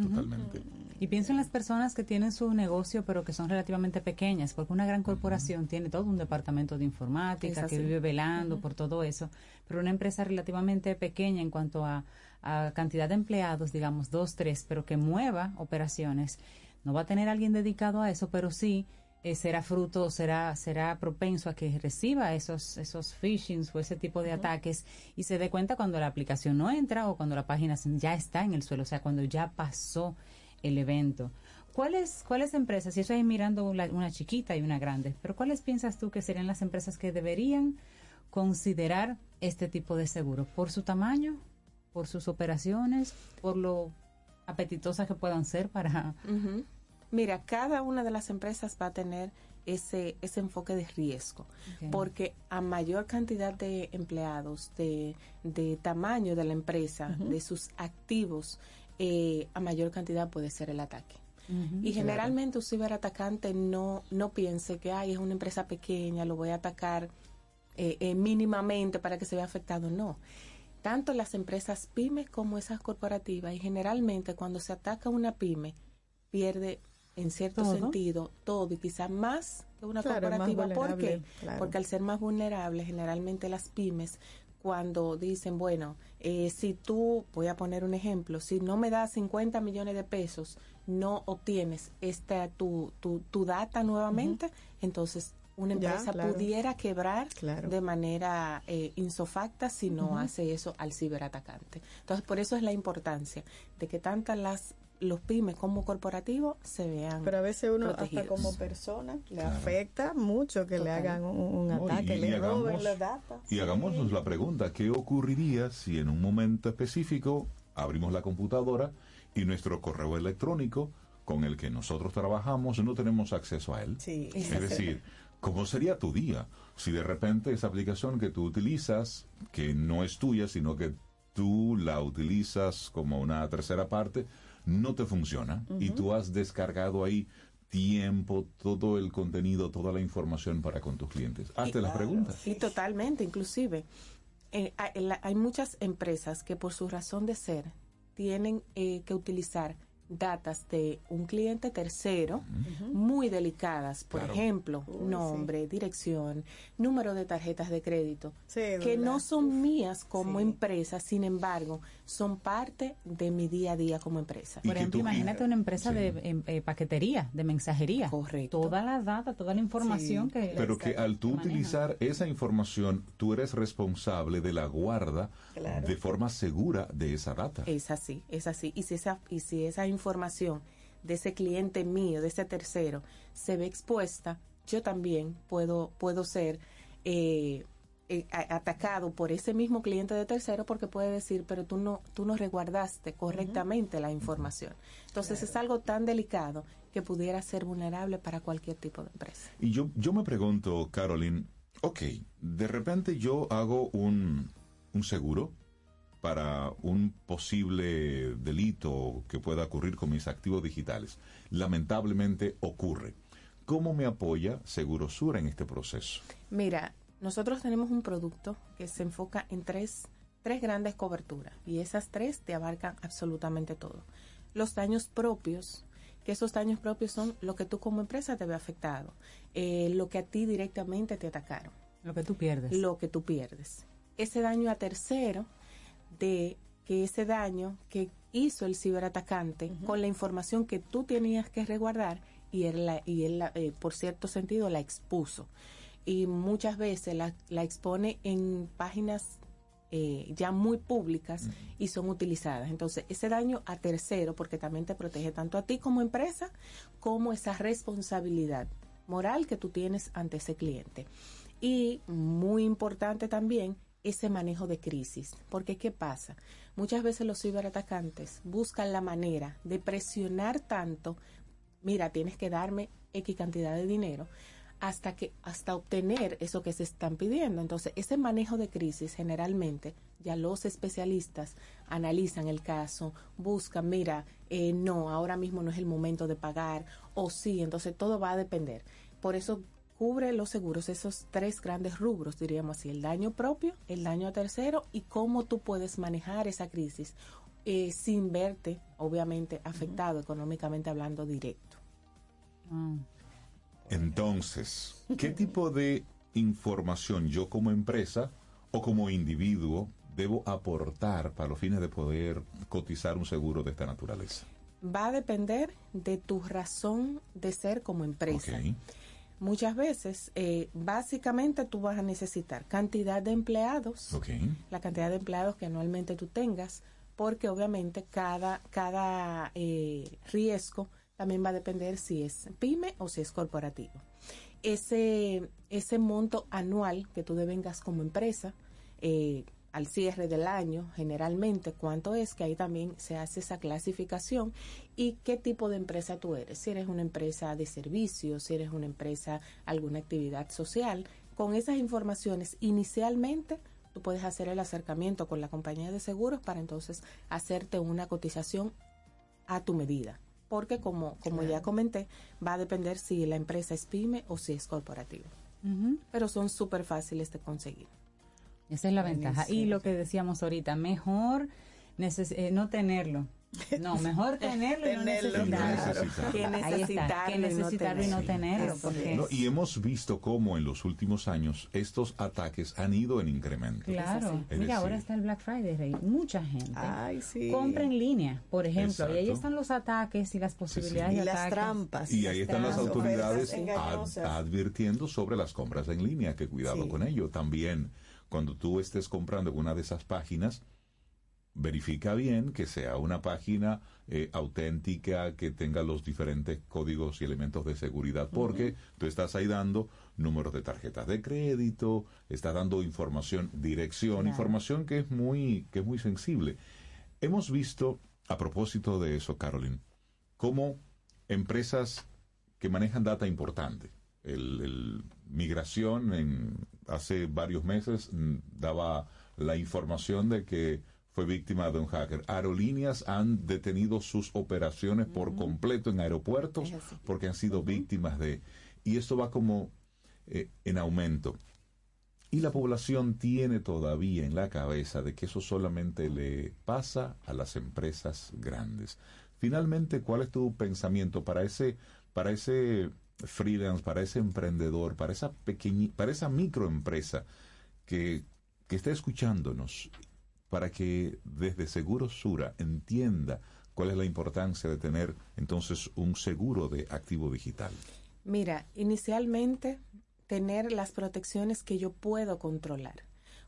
Totalmente. Y pienso en las personas que tienen su negocio, pero que son relativamente pequeñas, porque una gran corporación tiene todo un departamento de informática que vive velando por todo eso, pero una empresa relativamente pequeña en cuanto a, a cantidad de empleados, digamos dos, tres, pero que mueva operaciones, no va a tener alguien dedicado a eso, pero sí eh, será fruto, será, será propenso a que reciba esos, esos phishings o ese tipo de ataques y se dé cuenta cuando la aplicación no entra o cuando la página ya está en el suelo, o sea, cuando ya pasó el evento. ¿Cuáles, ¿Cuáles empresas, y eso es mirando una, una chiquita y una grande, pero cuáles piensas tú que serían las empresas que deberían considerar este tipo de seguro? ¿Por su tamaño? ¿Por sus operaciones? ¿Por lo apetitosas que puedan ser para... Mira, cada una de las empresas va a tener ese, ese enfoque de riesgo, porque a mayor cantidad de empleados, de, de tamaño de la empresa, de sus activos, eh, a mayor cantidad puede ser el ataque. Y generalmente un ciberatacante no, no piense que Ay, es una empresa pequeña, lo voy a atacar eh, eh, mínimamente para que se vea afectado. No. Tanto las empresas pymes como esas corporativas. Y generalmente cuando se ataca una pyme, pierde en cierto Todo. sentido todo y quizás más que una Claro, corporativa. ¿Por qué? claro. Porque al ser más vulnerable, generalmente las pymes cuando dicen, bueno, eh, si tú, voy a poner un ejemplo, si no me das 50 millones de pesos, no obtienes esta tu, tu, tu data nuevamente, entonces una Ya, empresa claro. pudiera quebrar de manera eh, insofacta si no hace eso al ciberatacante. Entonces, por eso es la importancia de que tanto las los pymes como corporativos se vean Pero a veces uno hasta como persona le Claro. afecta mucho que le hagan un, un No, y- ataque, y le hagamos- roben los datos. Y hagámonos la pregunta, ¿qué ocurriría si en un momento específico abrimos la computadora y nuestro correo electrónico con el que nosotros trabajamos no tenemos acceso a él? Sí. Es decir, ¿cómo sería tu día si de repente esa aplicación que tú utilizas, que no es tuya, sino que tú la utilizas como una tercera parte, no te funciona y tú has descargado ahí tiempo, todo el contenido, toda la información para con tus clientes? Hazte las preguntas. Y totalmente, inclusive. eh, hay, hay muchas empresas que por su razón de ser tienen eh, que utilizar datas de un cliente tercero muy delicadas, por Claro. ejemplo, Uy, nombre, dirección, número de tarjetas de crédito, que no son mías como empresa, sin embargo, son parte de mi día a día como empresa. Por ejemplo, imagínate una empresa de em, eh, paquetería, de mensajería. Correcto. Toda la data, toda la información que... Pero que al tú maneja. utilizar esa información, tú eres responsable de la guarda Claro. de forma segura de esa data. Es así, es así. Y si esa, y si esa información de ese cliente mío, de ese tercero, se ve expuesta, yo también puedo, puedo ser eh, eh, atacado por ese mismo cliente de tercero porque puede decir, pero tú no, tú no resguardaste correctamente la información. Entonces es algo tan delicado que pudiera ser vulnerable para cualquier tipo de empresa. Y yo, yo me pregunto, Caroline, ok, de repente yo hago un, un seguro para un posible delito que pueda ocurrir con mis activos digitales. Lamentablemente ocurre. ¿Cómo me apoya Segurosura en este proceso? Mira, nosotros tenemos un producto que se enfoca en tres, tres grandes coberturas y esas tres te abarcan absolutamente todo. Los daños propios, que esos daños propios son lo que tú como empresa te ve afectado, eh, lo que a ti directamente te atacaron. Lo que tú pierdes. Lo que tú pierdes. Ese daño a tercero de que ese daño que hizo el ciberatacante con la información que tú tenías que resguardar y él, la- y él la- eh, por cierto sentido la expuso y muchas veces la, la expone en páginas eh, ya muy públicas y son utilizadas. Entonces, ese daño a tercero, porque también te protege tanto a ti como empresa, como esa responsabilidad moral que tú tienes ante ese cliente. Y muy importante también ese manejo de crisis, porque ¿qué pasa? Muchas veces los ciberatacantes buscan la manera de presionar tanto, mira, tienes que darme X cantidad de dinero hasta que hasta obtener eso que se están pidiendo. Entonces, ese manejo de crisis generalmente ya los especialistas analizan el caso, buscan, mira, eh, no, ahora mismo no es el momento de pagar o sí, entonces todo va a depender. Por eso cubre los seguros esos tres grandes rubros, diríamos así, el daño propio, el daño a tercero y cómo tú puedes manejar esa crisis eh, sin verte, obviamente, afectado económicamente hablando directo. Entonces, ¿qué tipo de información yo como empresa o como individuo debo aportar para los fines de poder cotizar un seguro de esta naturaleza? Va a depender de tu razón de ser como empresa. Ok. Muchas veces, eh, básicamente tú vas a necesitar cantidad de empleados, la cantidad de empleados que anualmente tú tengas, porque obviamente cada, cada eh, riesgo también va a depender si es pyme o si es corporativo. Ese, ese monto anual que tú devengas como empresa, eh, al cierre del año, generalmente, cuánto es, que ahí también se hace esa clasificación y qué tipo de empresa tú eres. Si eres una empresa de servicios, si eres una empresa, alguna actividad social. Con esas informaciones, inicialmente, tú puedes hacer el acercamiento con la compañía de seguros para entonces hacerte una cotización a tu medida. Porque como, como ya comenté, va a depender si la empresa es pyme o si es corporativa. Pero son súper fáciles de conseguir. Esa es la ventaja. Y lo que decíamos ahorita, mejor neces- eh, no tenerlo. No, mejor tenerlo y no Tenerlo, necesitarlo. claro. Que necesitarlo que y no necesitarlo y no tenerlo. Porque No, y hemos visto cómo en los últimos años estos ataques han ido en incremento. Claro, Es mira, ahora está el Black Friday, Rey. Mucha gente Ay, sí. compra en línea, por ejemplo, y ahí están los ataques y las posibilidades Y de las ataques. trampas. Y ahí están las autoridades ad- advirtiendo sobre las compras en línea, que cuidado Sí. con ello. También, cuando tú estés comprando en una de esas páginas, verifica bien que sea una página eh, auténtica, que tenga los diferentes códigos y elementos de seguridad, porque tú estás ahí dando números de tarjetas de crédito, estás dando información, dirección, Claro. información que es muy, que es muy sensible. Hemos visto, a propósito de eso, Carolyn, cómo empresas que manejan data importante, el, el migración en, hace varios meses mm, daba la información de que fue víctima de un hacker. Aerolíneas han detenido sus operaciones por completo en aeropuertos porque han sido víctimas de... Y esto va como eh, en aumento. Y la población tiene todavía en la cabeza de que eso solamente le pasa a las empresas grandes. Finalmente, ¿cuál es tu pensamiento para ese, para ese freelance, para ese emprendedor, para esa pequeña, para esa microempresa que, que esté escuchándonos, para que desde Seguro Sura entienda cuál es la importancia de tener entonces un seguro de activo digital? Mira, inicialmente tener las protecciones que yo puedo controlar.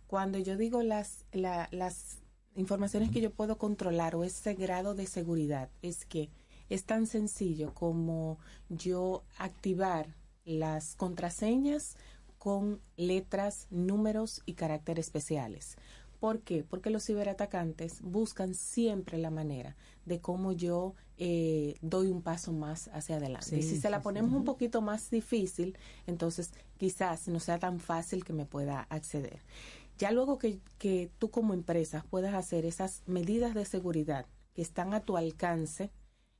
Cuando yo digo las, la- las informaciones que yo puedo controlar o ese grado de seguridad, es que es tan sencillo como yo activar las contraseñas con letras, números y caracteres especiales. ¿Por qué? Porque los ciberatacantes buscan siempre la manera de cómo yo eh, doy un paso más hacia adelante. y Sí, si se la ponemos sí. un poquito más difícil, entonces quizás no sea tan fácil que me pueda acceder. Ya luego que, que tú como empresa puedas hacer esas medidas de seguridad que están a tu alcance,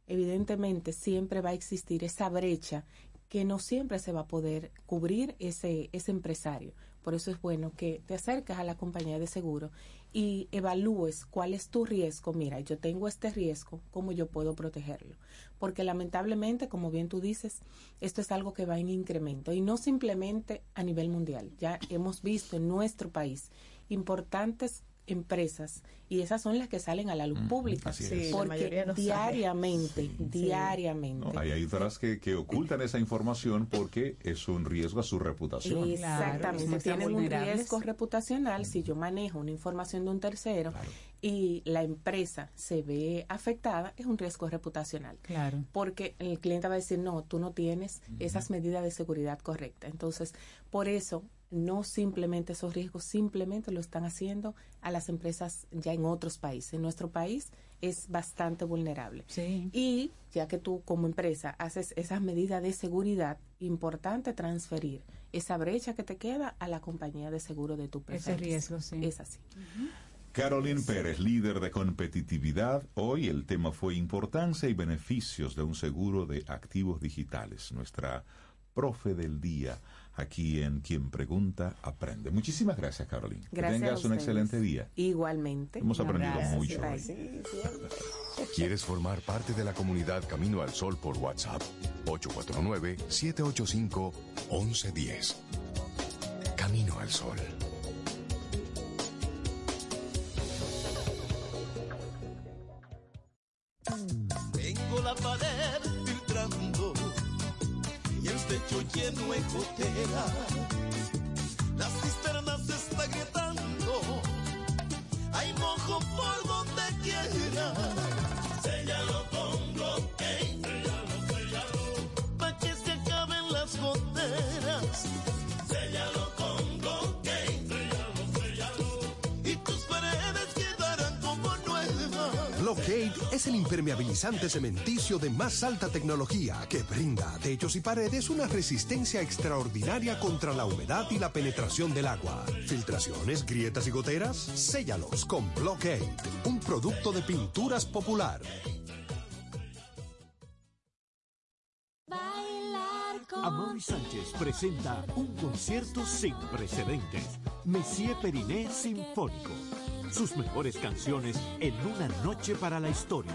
evidentemente siempre va a existir esa brecha que no siempre se va a poder cubrir ese, ese empresario. Por eso es bueno que te acercas a la compañía de seguro y evalúes cuál es tu riesgo. Mira, yo tengo este riesgo, ¿cómo yo puedo protegerlo? Porque lamentablemente, como bien tú dices, esto es algo que va en incremento y no simplemente a nivel mundial. Ya hemos visto en nuestro país importantes empresas y esas son las que salen a la luz pública así es. Sí, la porque diariamente, diariamente. No, hay, hay otras que, que ocultan esa información porque es un riesgo a su reputación. Exactamente, Claro, tienen un riesgo reputacional si yo manejo una información de un tercero y la empresa se ve afectada, es un riesgo reputacional. Claro. Porque el cliente va a decir, no, tú no tienes esas medidas de seguridad correctas. Entonces, por eso, no simplemente esos riesgos, simplemente lo están haciendo a las empresas ya en otros países. En nuestro país es bastante vulnerable. Y ya que tú como empresa haces esas medidas de seguridad, importante transferir esa brecha que te queda a la compañía de seguro de tu Ese preferencia. riesgo, sí. Es así. Carolyn Pérez, líder de competitividad. Hoy el tema fue importancia y beneficios de un seguro de activos digitales. Nuestra profe del día aquí en Quien Pregunta Aprende. Muchísimas gracias, Carolyn. Gracias que a tengas un excelente día. Igualmente. Hemos aprendido Gracias. mucho hoy. Sí, siempre. ¿Quieres formar parte de la comunidad Camino al Sol por WhatsApp? 849-785-1110. Camino al Sol. Tengo la pared techo lleno de gotera. Las cisternas se está gritando. Hay mojo por donde quiera. Es el impermeabilizante cementicio de más alta tecnología que brinda a techos y paredes una resistencia extraordinaria contra la humedad y la penetración del agua. Filtraciones, grietas y goteras, séllalos con Blockade, un producto de pinturas popular. Amaury Sánchez presenta un concierto sin precedentes. Messier Periné Sinfónico. Sus mejores canciones en una noche para la historia.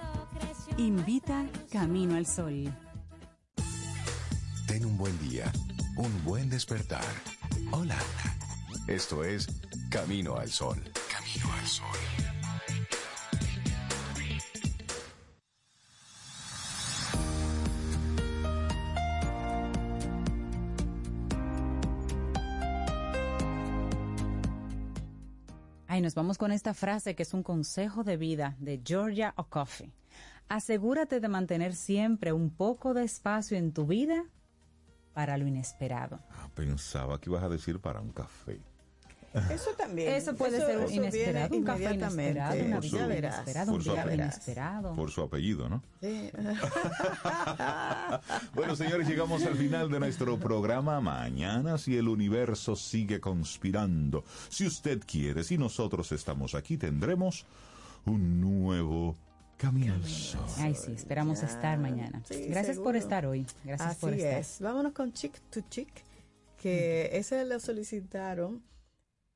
Invita Camino al Sol. Ten un buen día, un buen despertar. Hola. Esto es Camino al Sol. Camino al Sol. Ay, nos vamos con esta frase que es un consejo de vida de Georgia O'Coffey. Asegúrate de mantener siempre un poco de espacio en tu vida para lo inesperado. Ah, Pensaba que ibas a decir para un café. Eso también. Eso puede ser eso inesperado, un café inesperado, una Por vida su- inesperada, un apellido. inesperado. Por su apellido, ¿no? Sí. Bueno, señores, llegamos al final de nuestro programa. Mañana, si el universo sigue conspirando, si usted quiere, si nosotros estamos aquí, tendremos un nuevo Camino al Sol. Ay, sí, esperamos estar mañana. Sí, Gracias por seguro. estar hoy. Gracias Así por estar. es. Vámonos con Chick to Chick, que ese lo solicitaron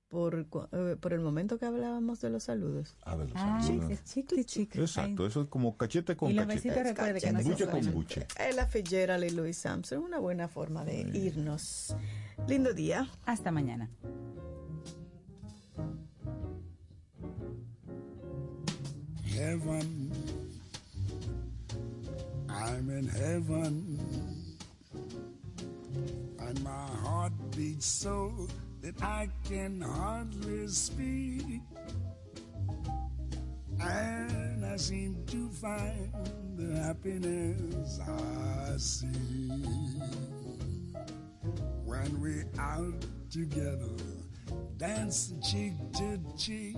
por, eh, por el momento que hablábamos de los saludos. Ah, de los Ah, saludos. es chic, chic. Exacto, eso es como cachete con Y cachete. recuerde que buche con buche. Ella Fitzgerald y Louis Sampson, una buena forma de irnos. Lindo día. Hasta mañana. Heaven. I'm in heaven. And my heart beats so that I can hardly speak. And I seem to find the happiness I see. When we're out together, dancing cheek to cheek.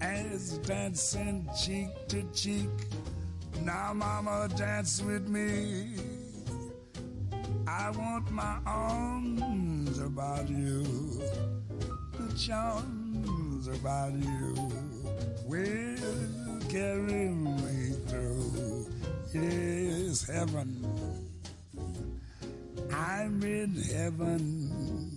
as dancing cheek to cheek. Now, mama, dance with me. I want my arms about you, the charms about you will carry me through. Yes, heaven. I'm in heaven.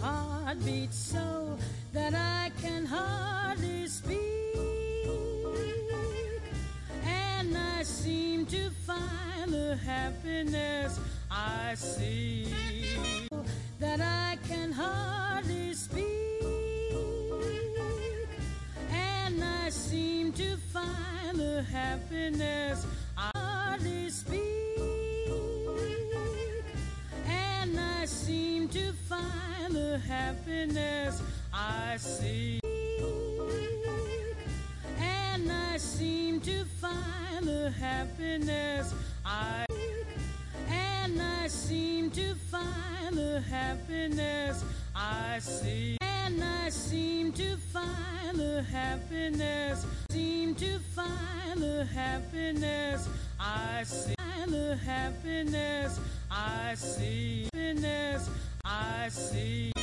Heart beats so that I can hardly speak. And I seem to find the happiness I see. That I can hardly speak. And I seem to find the happiness I hardly speak. I seem to find the happiness I see. And I seem to find the happiness I and I seem to find the happiness I see. And I seem to find the happiness, seem to find the happiness I see. The happiness I see. Happiness I see.